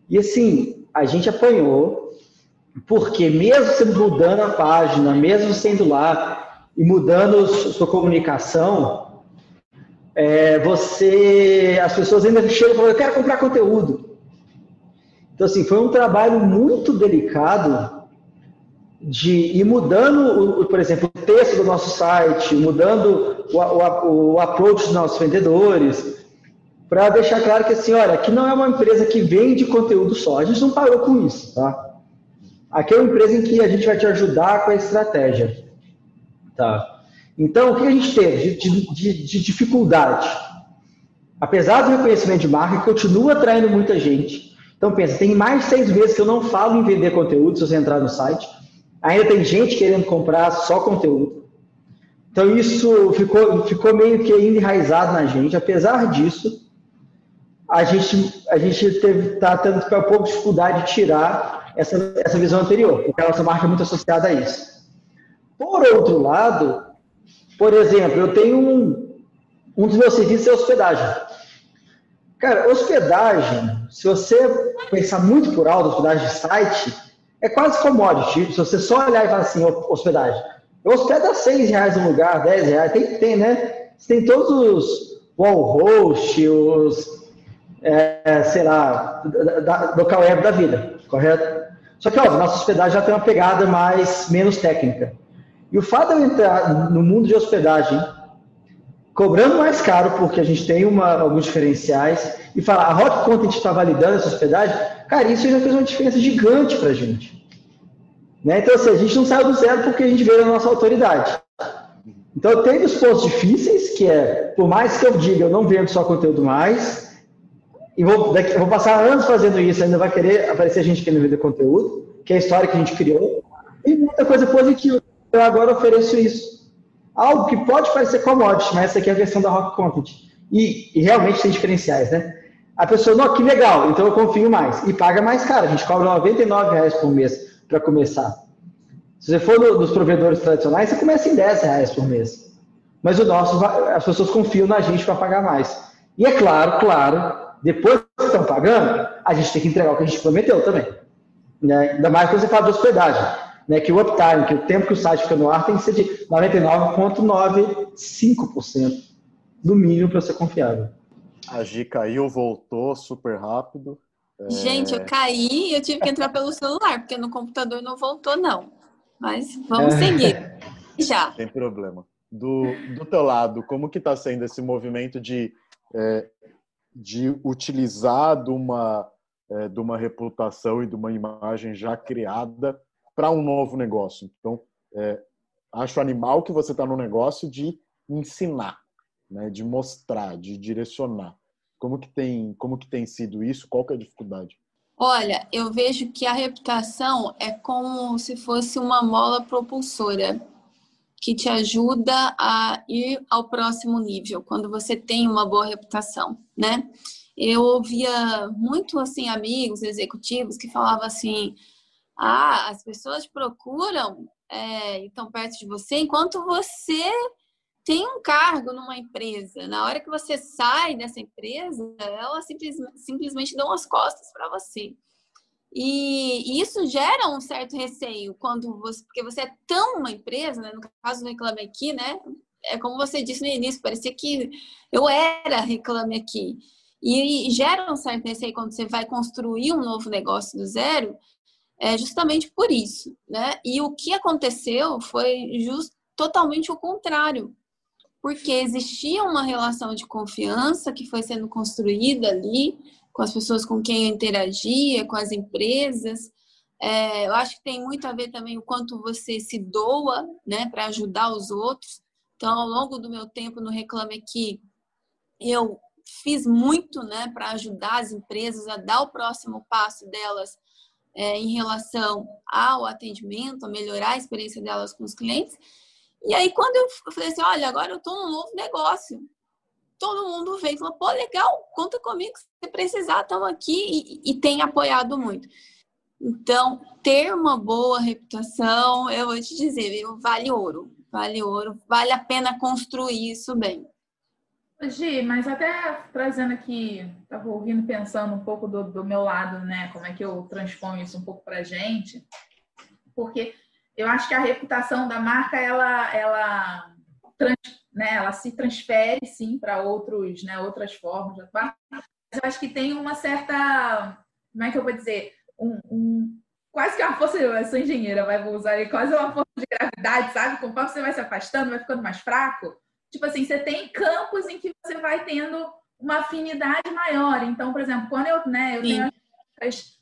E assim, a gente apanhou, porque mesmo você mudando a página, mesmo sendo lá e mudando sua comunicação, é, você, as pessoas ainda chegam e falam, eu quero comprar conteúdo. Então, assim, foi um trabalho muito delicado de ir mudando, o, por exemplo, o texto do nosso site, mudando o, o, o approach dos nossos vendedores, para deixar claro que, assim, olha, aqui não é uma empresa que vende conteúdo só, a gente não parou com isso, tá? Aqui é uma empresa em que a gente vai te ajudar com a estratégia, tá? Então, o que a gente teve de, de, de dificuldade? Apesar do reconhecimento de marca, continua atraindo muita gente. Então, pensa, tem mais de seis meses que eu não falo em vender conteúdo, se você entrar no site. Ainda tem gente querendo comprar só conteúdo. Então, isso ficou, ficou meio que enraizado na gente. Apesar disso, a gente a gente está tendo um pouco de dificuldade de tirar essa, essa visão anterior, porque a nossa marca é muito associada a isso. Por outro lado, por exemplo, eu tenho um, um dos meus serviços é hospedagem. Cara, hospedagem, se você pensar muito por alto, hospedagem de site, é quase commodity. Se você só olhar e falar assim, hospedagem. Eu hospedo a 6 reais no lugar, 10 reais, tem, tem né? Você tem todos os wall host, os, é, sei lá, local web da vida, correto? Só que, ó, nossa hospedagem já tem uma pegada mais, menos técnica. E o fato de eu entrar no mundo de hospedagem cobrando mais caro, porque a gente tem uma, alguns diferenciais, e falar, a Rock Content está validando essa hospedagem, cara, isso já fez uma diferença gigante para a gente. Né? Então, assim, a gente não saiu do zero porque a gente veio da nossa autoridade. Então, tem os pontos difíceis, que é, por mais que eu diga, eu não vendo só conteúdo mais, e vou, daqui, vou passar anos fazendo isso, ainda vai querer aparecer gente querendo vender conteúdo, que é a história que a gente criou, e muita coisa positiva eu agora ofereço isso. Algo que pode parecer commodity, mas essa aqui é a versão da Rock Content. E, e realmente tem diferenciais, né? A pessoa, não, que legal, então eu confio mais. E paga mais caro, a gente cobra R$ reais por mês para começar. Se você for no, nos provedores tradicionais, você começa em 10 reais por mês. Mas o nosso, as pessoas confiam na gente para pagar mais. E é claro, claro, depois que estão pagando, a gente tem que entregar o que a gente prometeu também. Né? Ainda mais quando você fala de hospedagem né, que o uptime, que o tempo que o site fica no ar tem que ser de 99,95%, no mínimo, para ser confiável. A Gi caiu, voltou super rápido. É... Gente, eu caí e eu tive que entrar pelo celular, porque no computador não voltou, não. Mas vamos é... seguir. Já. Tem problema. Do, do teu lado, como que está sendo esse movimento de, é, de utilizar de uma, é, de uma reputação e de uma imagem já criada para um novo negócio. Então, é, acho animal que você está no negócio de ensinar, né, de mostrar, de direcionar. Como que tem, como que tem sido isso? Qual que é a dificuldade? Olha, eu vejo que a reputação é como se fosse uma mola propulsora que te ajuda a ir ao próximo nível quando você tem uma boa reputação, né? Eu ouvia muito assim amigos executivos que falavam assim: ah, as pessoas procuram é, estão perto de você enquanto você tem um cargo numa empresa, na hora que você sai dessa empresa, ela simples, simplesmente dá as costas para você. E, isso gera um certo receio quando você, porque você é tão uma empresa, né? no caso do Reclame Aqui, né? É como você disse no início, parecia que eu era Reclame Aqui. E, e gera um certo receio quando você vai construir um novo negócio do zero, é justamente por isso, né? E o que aconteceu foi just, totalmente o contrário, porque existia uma relação de confiança que foi sendo construída ali, com as pessoas com quem eu interagia, com as empresas. É, eu acho que tem muito a ver também o quanto você se doa, né, para ajudar os outros. Então, ao longo do meu tempo no Reclame Aqui, eu fiz muito, né, para ajudar as empresas a dar o próximo passo delas é, em relação ao atendimento, a melhorar a experiência delas com os clientes. E aí, quando eu falei assim, olha, agora eu estou num novo negócio, todo mundo veio e falou, pô, legal, conta comigo, se precisar, estamos aqui e, e tem apoiado muito. Então, ter uma boa reputação, eu vou te dizer, vale ouro, vale ouro, vale a pena construir isso bem. Gi, mas até trazendo aqui, estava ouvindo, pensando um pouco do, do meu lado, né? Como é que eu transponho isso um pouco para gente? Porque eu acho que a reputação da marca, ela, ela trans, né, ela se transfere sim para outros, né, outras formas. Mas eu acho que tem uma certa, como é que eu vou dizer, um, um quase que uma força, eu sou engenheira, vai vou usar aí, quase uma força de gravidade, sabe? Conforme você vai se afastando, vai ficando mais fraco. Tipo assim, você tem campos em que você vai tendo uma afinidade maior. Então, por exemplo, quando eu, né, eu tenho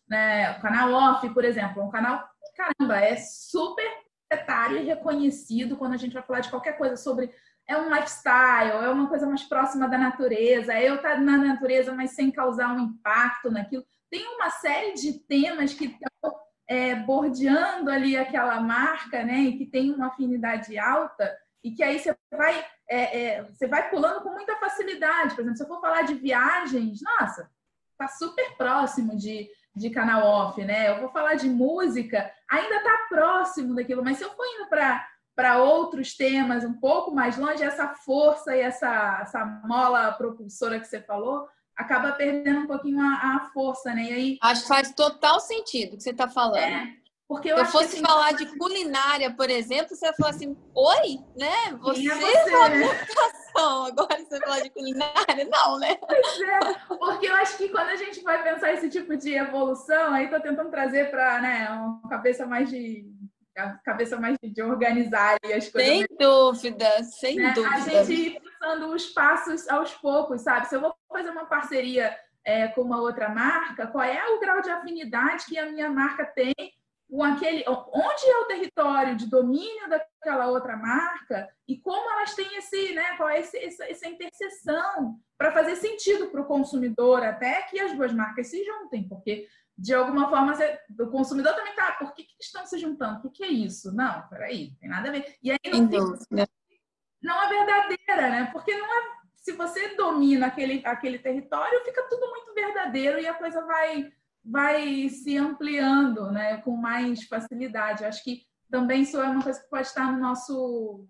né, o canal off, por exemplo, um canal, caramba, é super etário e reconhecido quando a gente vai falar de qualquer coisa sobre é um lifestyle, é uma coisa mais próxima da natureza, é eu estar na natureza, mas sem causar um impacto naquilo. Tem uma série de temas que estão é, bordeando ali aquela marca, né, e que tem uma afinidade alta, e que aí você vai, é, é, você vai pulando com muita facilidade. Por exemplo, se eu for falar de viagens, nossa, tá super próximo de, de canal off, né? Eu vou falar de música, ainda tá próximo daquilo, mas se eu for indo para para outros temas um pouco mais longe, essa força e essa, essa mola propulsora que você falou acaba perdendo um pouquinho a, a força, né? E aí, Acho que faz total sentido o que você está falando. É, porque eu, eu fosse assim, falar de culinária, por exemplo, você ia falar assim, oi, né? Você, é você é né? agora você falar de culinária? Não, né? Pois é, porque eu acho que quando a gente vai pensar esse tipo de evolução, aí tô tentando trazer para né, uma cabeça mais de cabeça mais de organizar as coisas. Sem dúvida, sem né? dúvida. A gente ir passando os passos aos poucos, sabe? Se eu vou fazer uma parceria é, com uma outra marca, qual é o grau de afinidade que a minha marca tem com aquele. Onde é o território de domínio daquela outra marca e como elas têm esse, né? Qual é esse, essa, essa interseção para fazer sentido para o consumidor, até que as duas marcas se juntem, porque de alguma forma, o consumidor também tá, por que, que estão se juntando? O que, que é isso? Não, peraí, tem nada a ver. E aí não, tem, não é verdadeira, né? Porque não é, se você domina aquele, aquele território, fica tudo muito verdadeiro e a coisa vai, vai se ampliando, né? Com mais facilidade. acho que também isso é uma coisa que pode estar no nosso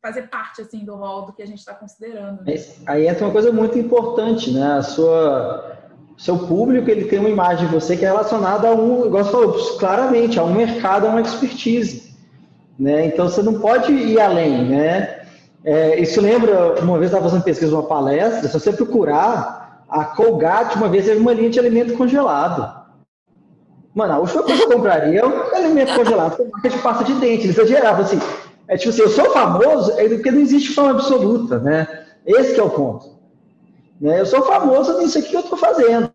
fazer parte assim do rol do que a gente está considerando. Né? Aí entra uma coisa muito importante, né? A sua seu público ele tem uma imagem de você que é relacionada a um, igual você falou, claramente, a um mercado, a uma expertise. Né? Então você não pode ir além. Né? É, isso lembra, uma vez eu estava fazendo pesquisa uma palestra, se você procurar, a Colgate uma vez teve uma linha de alimento congelado. Mano, a última coisa que eu compraria é um alimento congelado com marca de pasta de dente. Eles exageravam assim. É tipo assim, eu sou famoso é porque não existe forma absoluta, né? Esse é o ponto. Né? Eu sou famoso nisso aqui que eu estou fazendo.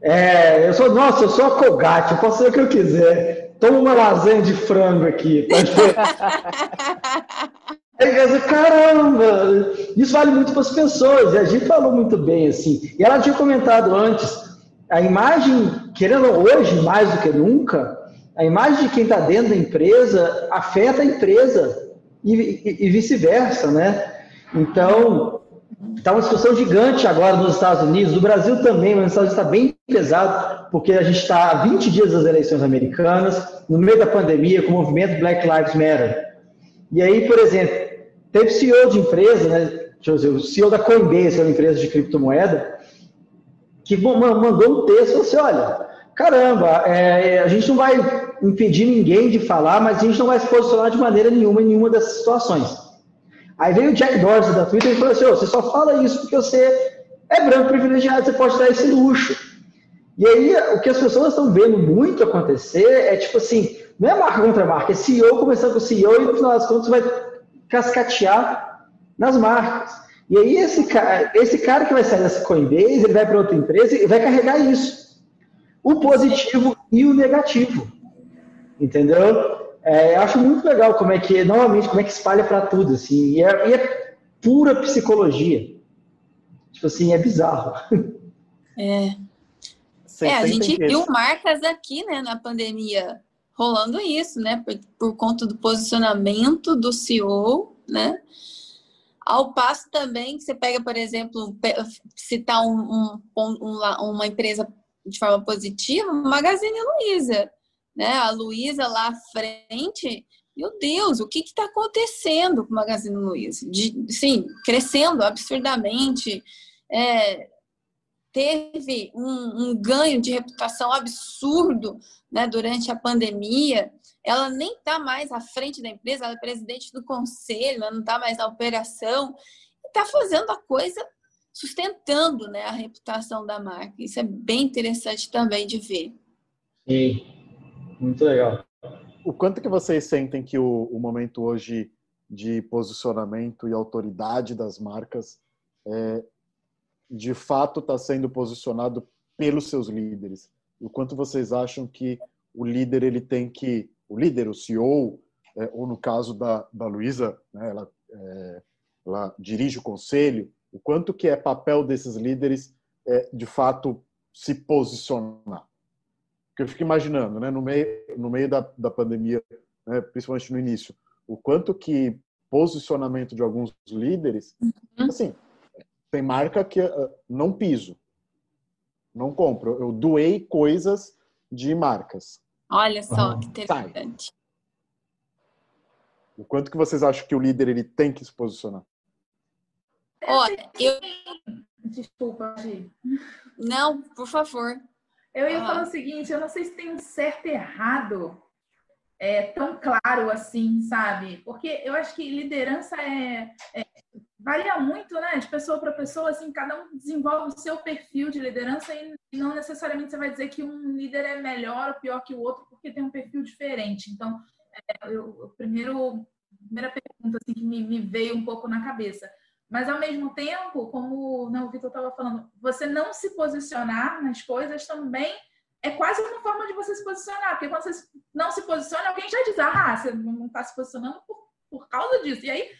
É, eu sou, nossa, eu sou a Colgate, eu posso ser o que eu quiser. Toma uma lasanha de frango aqui. Aí, caramba, isso vale muito para as pessoas. E a gente falou muito bem assim. E ela tinha comentado antes, a imagem, querendo hoje mais do que nunca, a imagem de quem está dentro da empresa afeta a empresa e, e, e vice-versa, né? Então, Está uma discussão gigante agora nos Estados Unidos, no Brasil também, mas nos Estados Unidos está bem pesado, porque a gente está há 20 dias das eleições americanas, no meio da pandemia, com o movimento Black Lives Matter. E aí, por exemplo, teve CEO de empresa, né? Deixa eu dizer, o CEO da Coinbase, que é uma empresa de criptomoeda, que mandou um texto e assim: olha, caramba, é, a gente não vai impedir ninguém de falar, mas a gente não vai se posicionar de maneira nenhuma em nenhuma dessas situações. Aí veio o Jack Dorsey da Twitter e falou assim: oh, você só fala isso porque você é branco privilegiado, você pode dar esse luxo. E aí, o que as pessoas estão vendo muito acontecer é tipo assim: não é marca contra marca, é CEO começando com CEO e no final das contas vai cascatear nas marcas. E aí, esse cara, esse cara que vai sair dessa Coinbase, ele vai para outra empresa e vai carregar isso: o positivo e o negativo. Entendeu? É, eu acho muito legal como é que, novamente, como é que espalha para tudo, assim, e é, e é, pura psicologia. Tipo assim, é bizarro. É. é, a gente viu marcas aqui, né, na pandemia, rolando isso, né, por, por conta do posicionamento do CEO, né, ao passo também que você pega, por exemplo, citar um, um, um, uma empresa de forma positiva, Magazine Luiza né? A Luísa lá à frente, meu Deus, o que está acontecendo com o Magazine Luiza? De, sim, crescendo absurdamente, é, teve um, um, ganho de reputação absurdo né, durante a pandemia. Ela nem está mais à frente da empresa, ela é presidente do conselho, ela não está mais na operação, está fazendo a coisa sustentando né, a reputação da marca. Isso é bem interessante também de ver. Sim. Muito legal. O quanto que vocês sentem que o, o momento hoje de posicionamento e autoridade das marcas é, de fato está sendo posicionado pelos seus líderes? O quanto vocês acham que o líder ele tem que, o líder, o CEO, é, ou no caso da, da Luísa, né, ela, é, ela dirige o conselho, o quanto que é papel desses líderes é, de fato se posicionar? Porque eu fico imaginando, né, no meio, no meio da, da pandemia, né, principalmente no início, o quanto que posicionamento de alguns líderes, uhum. assim, tem marca que uh, não piso, não compro. Eu doei coisas de marcas. Olha só uhum. que interessante. Sai. O quanto que vocês acham que o líder ele tem que se posicionar? Olha, eu desculpa, Gi. Não, por favor. Eu ia ah. falar o seguinte, eu não sei se tem um certo e errado é, tão claro assim, sabe? Porque eu acho que liderança é, é varia muito, né? De pessoa para pessoa, assim, cada um desenvolve o seu perfil de liderança e não necessariamente você vai dizer que um líder é melhor ou pior que o outro porque tem um perfil diferente. Então, é, eu, primeiro, a primeira pergunta assim, que me, me veio um pouco na cabeça mas, ao mesmo tempo, como né, o Vitor estava falando, você não se posicionar nas coisas também é quase uma forma de você se posicionar. Porque quando você não se posiciona, alguém já diz, ah, você não está se posicionando por, por causa disso. E aí,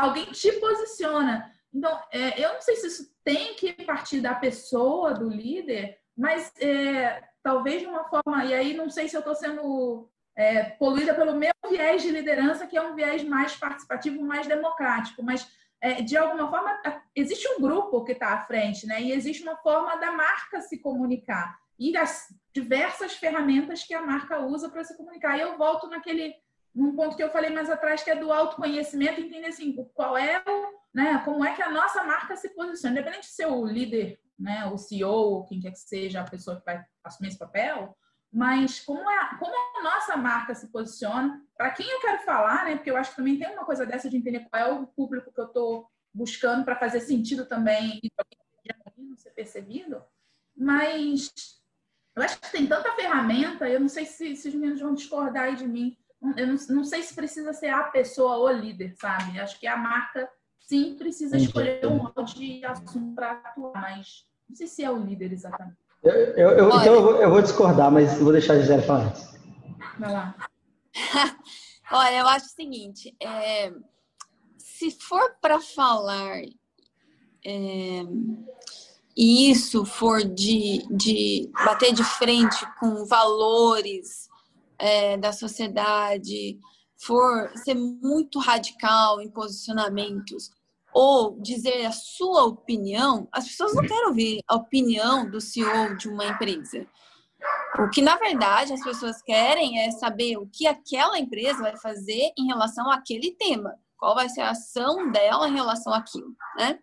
alguém te posiciona. Então, é, eu não sei se isso tem que partir da pessoa, do líder, mas é, talvez de uma forma. E aí, não sei se eu estou sendo é, poluída pelo meu viés de liderança, que é um viés mais participativo, mais democrático. Mas é, de alguma forma, existe um grupo que está à frente, né? E existe uma forma da marca se comunicar e as diversas ferramentas que a marca usa para se comunicar. E eu volto naquele num ponto que eu falei mais atrás, que é do autoconhecimento, entender assim, qual é o, né, como é que a nossa marca se posiciona, independente de ser o líder, né, o CEO, quem quer que seja a pessoa que vai assumir esse papel, mas como, é, como a nossa marca se posiciona, para quem eu quero falar, né? Porque eu acho que também tem uma coisa dessa de entender qual é o público que eu estou buscando para fazer sentido também e não ser percebido. Mas eu acho que tem tanta ferramenta, eu não sei se, se os meninos vão discordar aí de mim. Eu não, não sei se precisa ser a pessoa ou líder, sabe? Acho que a marca sim precisa escolher um molde de assunto para atuar, mas não sei se é o líder exatamente. Eu, eu, eu então eu vou, eu vou, discordar, mas vou deixar a Gisele falar antes. Vai lá. Olha, eu acho o seguinte: é, se for para falar é, e isso for de, de bater de frente com valores é, da sociedade, for ser muito radical em posicionamentos, ou dizer a sua opinião, as pessoas não querem ouvir a opinião do CEO de uma empresa. O que, na verdade, as pessoas querem é saber o que aquela empresa vai fazer em relação àquele tema. qual vai ser a ação dela em relação àquilo, né?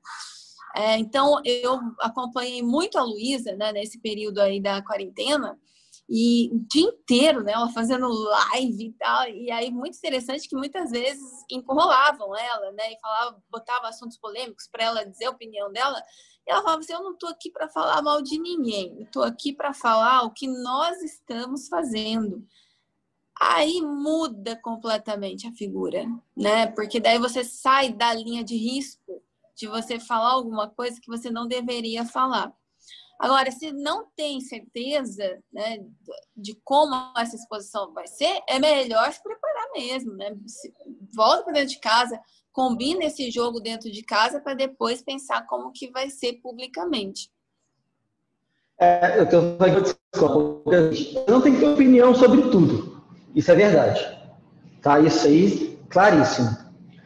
É, então, eu acompanhei muito a Luísa, né, nesse período aí da quarentena, e o dia inteiro, né, ela fazendo live e tal, e aí muito interessante que muitas vezes enrolavam ela, né, e falava, botava assuntos polêmicos para ela dizer a opinião dela, e ela falava assim, eu não estou aqui para falar mal de ninguém, estou aqui para falar o que nós estamos fazendo. Aí muda completamente a figura, né, porque daí você sai da linha de risco de você falar alguma coisa que você não deveria falar. Agora, se não tem certeza né, de como essa exposição vai ser, é melhor se preparar mesmo, né? Volta para dentro de casa, combina esse jogo dentro de casa para depois pensar como que vai ser publicamente. É, eu, tenho, eu não tenho que ter opinião sobre tudo. Isso é verdade. Tá? Isso aí, claríssimo.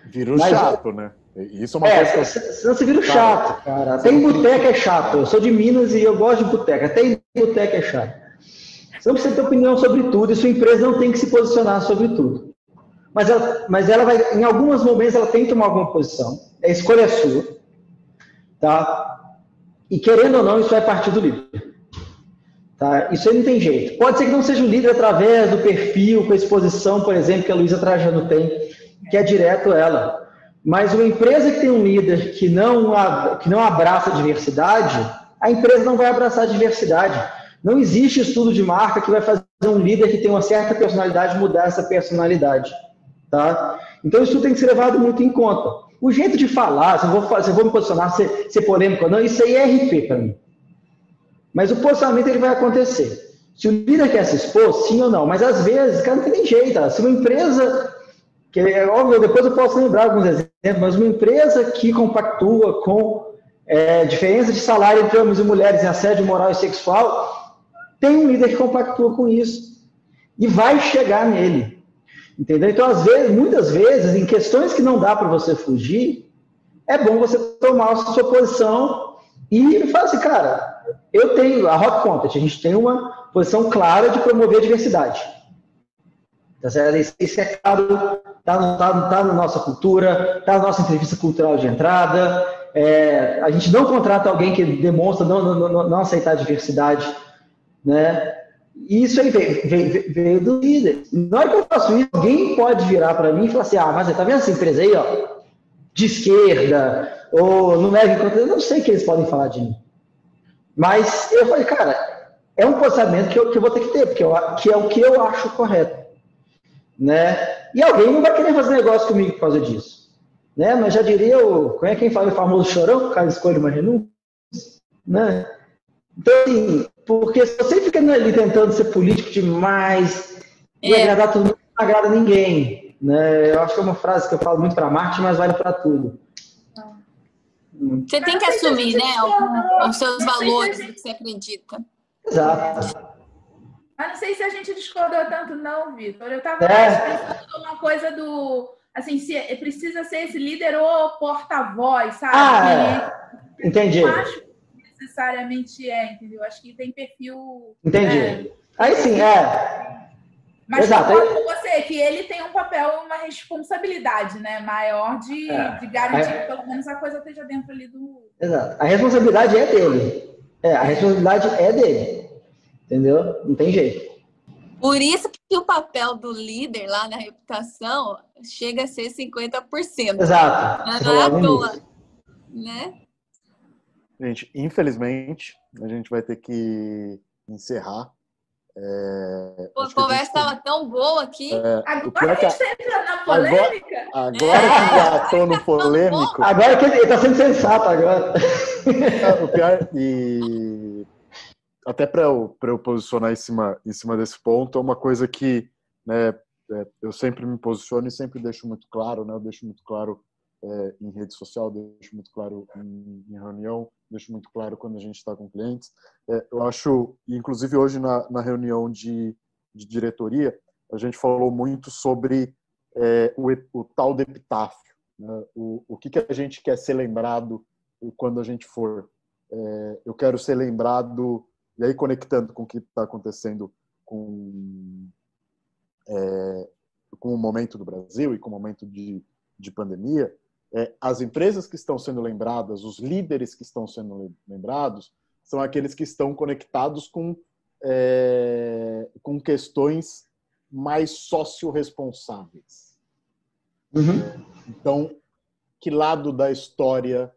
Vira um Mas, chato, né? Isso é uma é, coisa. Senão você vira chato, cara. Até em boteca é chato. Eu sou de Minas e eu gosto de boteca. Até em boteca é chato. Você não precisa ter opinião sobre tudo e sua empresa não tem que se posicionar sobre tudo. Mas ela, mas ela vai, em alguns momentos, ela tem que tomar alguma posição. A escolha é sua. Tá? E querendo ou não, isso vai partir do líder. Tá? Isso aí não tem jeito. Pode ser que não seja o líder através do perfil, com a exposição, por exemplo, que a Luísa Trajano tem, que é direto ela. Mas uma empresa que tem um líder que não, que não abraça a diversidade, a empresa não vai abraçar a diversidade. Não existe estudo de marca que vai fazer um líder que tem uma certa personalidade mudar essa personalidade. Tá? Então isso tem que ser levado muito em conta. O jeito de falar, se eu vou, se eu vou me posicionar, ser, ser polêmico ou não, isso aí é RP para mim. Mas o posicionamento ele vai acontecer. Se o líder quer se expor, sim ou não. Mas às vezes, cara, não tem nem jeito. Se uma empresa que é óbvio, depois eu posso lembrar alguns exemplos, mas uma empresa que compactua com é, diferença de salário entre homens e mulheres em assédio moral e sexual, tem um líder que compactua com isso e vai chegar nele. Entendeu? Então, às vezes, muitas vezes, em questões que não dá para você fugir, é bom você tomar a sua posição e falar assim, cara, eu tenho, a Rock Content, a gente tem uma posição clara de promover a diversidade. Tá certo? Isso é claro, está tá, tá na nossa cultura, está na nossa entrevista cultural de entrada. É, a gente não contrata alguém que demonstra não, não, não, não aceitar a diversidade. Né? E isso aí veio, veio, veio, do líder. Na hora que eu faço isso, alguém pode virar para mim e falar assim: ah, mas tá vendo essa empresa aí, ó, de esquerda, ou não leva em conta. Eu não sei o que eles podem falar de mim. Mas eu falei, cara, é um posicionamento que eu, que eu vou ter que ter, porque eu, que é o que eu acho correto né? E alguém não vai querer fazer negócio comigo por causa disso, né? Mas já diria o, como é quem fala o famoso chorão, o cara escolhe uma renúncia, né? Então, assim, porque se você fica ali tentando ser político demais e é. agradar todo mundo, não agrada ninguém, né? Eu acho que é uma frase que eu falo muito para marketing, mas vale para tudo. Você tem que assumir, né, os seus valores, o que você acredita. Exato. Mas não sei se a gente discordou tanto, não, Vitor. Eu estava é. pensando numa coisa do. Assim, se é, precisa ser esse líder ou porta-voz, sabe? Ah, é. Entendi. Eu acho que necessariamente é, entendeu? Acho que tem perfil. Entendi. É, Aí sim, é. Mas Exato. concordo com você que ele tem um papel, uma responsabilidade né, maior de, é. de garantir que pelo menos a coisa esteja dentro ali do. Exato. A responsabilidade é dele. É, a responsabilidade é dele. Entendeu? Não tem jeito. Por isso que o papel do líder lá na reputação chega a ser 50%. Exato. Não é à toa. Né? Gente, infelizmente, a gente vai ter que encerrar. É, Pô, a conversa estava tão boa aqui. É, agora a gente está entrando na polêmica. Agora, agora é. que já estou no polêmico. Agora que ele está sendo sensato agora. O pior, e até para eu, eu posicionar em cima, em cima desse ponto, é uma coisa que né, é, eu sempre me posiciono e sempre deixo muito claro, né, eu deixo muito claro é, em rede social, deixo muito claro em, em, reunião, deixo muito claro quando a gente está com clientes. É, eu acho, inclusive hoje na, na reunião de, de diretoria, a gente falou muito sobre é, o, o, tal de epitáfio, né? o, o que, que a gente quer ser lembrado quando a gente for. É, eu quero ser lembrado e aí, conectando com o que está acontecendo com, é, com o momento do Brasil e com o momento de, de pandemia, é, as empresas que estão sendo lembradas, os líderes que estão sendo lembrados, são aqueles que estão conectados com, é, com questões mais socio-responsáveis. Uhum. Então, que lado da história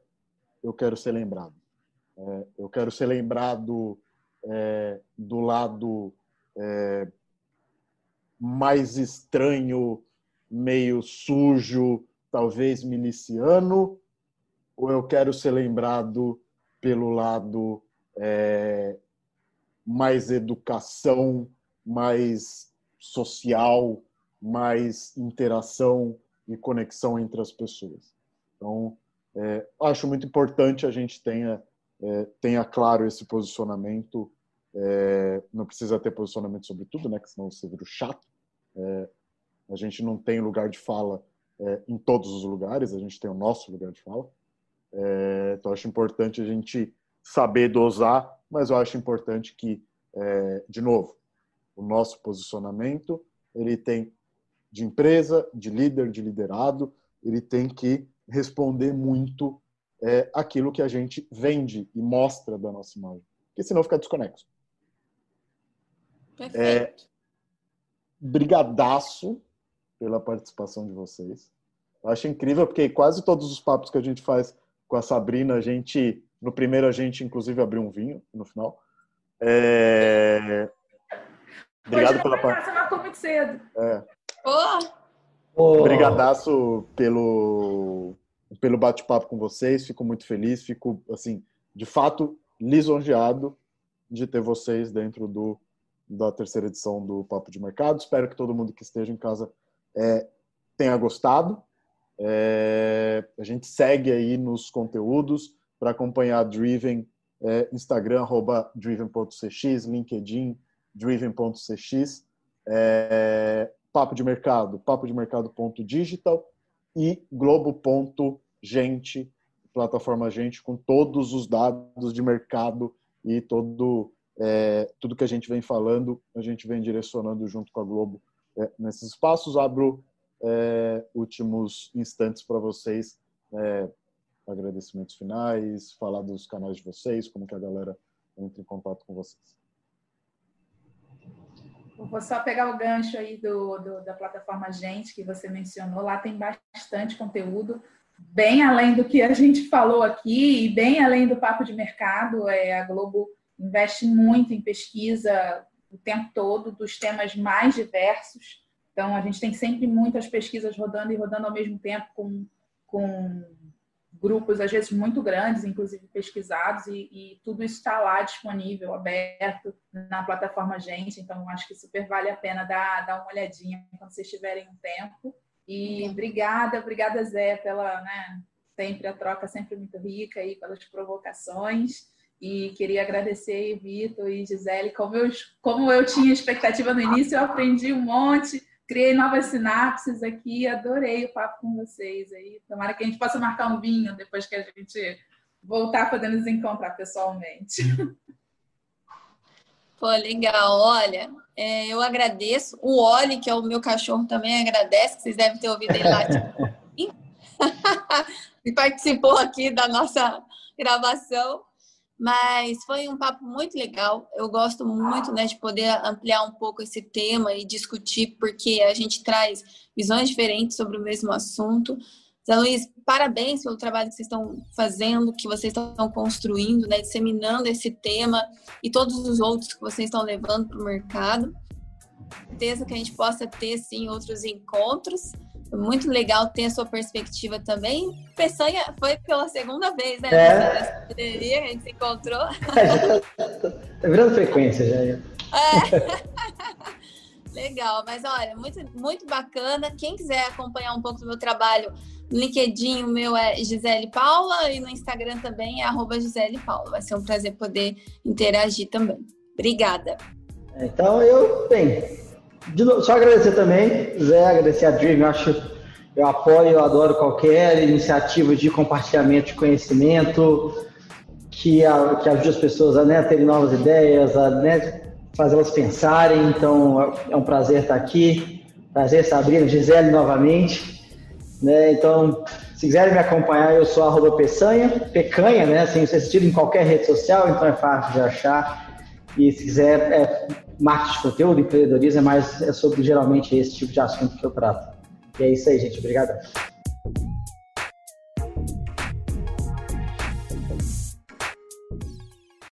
eu quero ser lembrado? É, eu quero ser lembrado é, do lado é, mais estranho, meio sujo, talvez miliciano, ou eu quero ser lembrado pelo lado é, mais educação, mais social, mais interação e conexão entre as pessoas. Então, é, acho muito importante a gente tenha é, tenha claro esse posicionamento. É, não precisa ter posicionamento sobre tudo, né? Que senão você vira chato. É, a gente não tem lugar de fala é, em todos os lugares, a gente tem o nosso lugar de fala. É, então, acho importante a gente saber dosar, mas eu acho importante que, é, de novo, o nosso posicionamento ele tem de empresa, de líder, de liderado, ele tem que responder muito é, aquilo que a gente vende e mostra da nossa imagem, porque senão fica desconexo. Perfeito. É, brigadaço pela participação de vocês. Eu acho incrível porque quase todos os papos que a gente faz com a Sabrina, a gente no primeiro a gente inclusive abriu um vinho no final. É... Obrigado pela participação. muito cedo. É. Oh. Brigadaço pelo pelo bate-papo com vocês. Fico muito feliz, fico assim, de fato lisonjeado de ter vocês dentro do da terceira edição do Papo de Mercado. Espero que todo mundo que esteja em casa é, tenha gostado. É, a gente segue aí nos conteúdos para acompanhar Driven, é, Instagram, arroba driven.cx, LinkedIn, driven.cx, é, Papo de Mercado, papo de mercado.digital e globo.gente, plataforma Gente, com todos os dados de mercado e todo é, tudo que a gente vem falando, a gente vem direcionando junto com a Globo é, nesses espaços. Abro é, últimos instantes para vocês, é, agradecimentos finais, falar dos canais de vocês, como que a galera entra em contato com vocês. Vou só pegar o gancho aí do, do, da plataforma Gente, que você mencionou. Lá tem bastante conteúdo, bem além do que a gente falou aqui e bem além do papo de mercado. É, a Globo investe muito em pesquisa o tempo todo dos temas mais diversos. Então, a gente tem sempre muitas pesquisas rodando e rodando ao mesmo tempo com, com grupos, às vezes, muito grandes, inclusive pesquisados, e, e tudo isso está lá disponível, aberto na plataforma Gente. Então, acho que super vale a pena dar, dar uma olhadinha quando vocês tiverem um tempo. E obrigada, obrigada, Zé, pela, né, sempre a troca sempre muito rica aí, pelas provocações. E queria agradecer Vitor e Gisele. Como eu, como eu tinha expectativa no início, eu aprendi um monte, criei novas sinapses aqui, adorei o papo com vocês. aí. Tomara que a gente possa marcar um vinho depois que a gente voltar a poder nos encontrar pessoalmente. Pô, legal. Olha, é, eu agradeço. O Oli, que é o meu cachorro, também agradece, que vocês devem ter ouvido ele lá. e participou aqui da nossa gravação. Mas foi um papo muito legal. Eu gosto muito né, de poder ampliar um pouco esse tema e discutir, porque a gente traz visões diferentes sobre o mesmo assunto. Zé Luiz, parabéns pelo trabalho que vocês estão fazendo, que vocês estão construindo, né, disseminando esse tema e todos os outros que vocês estão levando para o mercado. Certeza que a gente possa ter, sim, outros encontros. Muito legal ter a sua perspectiva também. Peçanha foi pela segunda vez, né? É. Poderia, a gente se encontrou. tá virando frequência já. É. Legal, mas olha, muito, muito bacana. Quem quiser acompanhar um pouco do meu trabalho, no LinkedIn o meu é Gisele Paula e no Instagram também é arroba Gisele Paula. Vai ser um prazer poder interagir também. Obrigada. Então eu, bem, novo, só agradecer também, Zé, agradecer a Dream, eu acho, eu apoio, eu adoro qualquer iniciativa de compartilhamento de conhecimento que, a, que ajude as pessoas a, né, a terem novas ideias, a né, fazer elas pensarem, então é um prazer estar aqui, prazer Sabrina, Gisele novamente, Né? Então, se quiserem me acompanhar, eu sou arroba Peçanha, Pecanha, né? Assim, você assistir em qualquer rede social, então é fácil de achar. E se quiser, é marketing de conteúdo, empreendedorismo, é mais é sobre geralmente esse tipo de assunto que eu trato. E é isso aí, gente. Obrigado.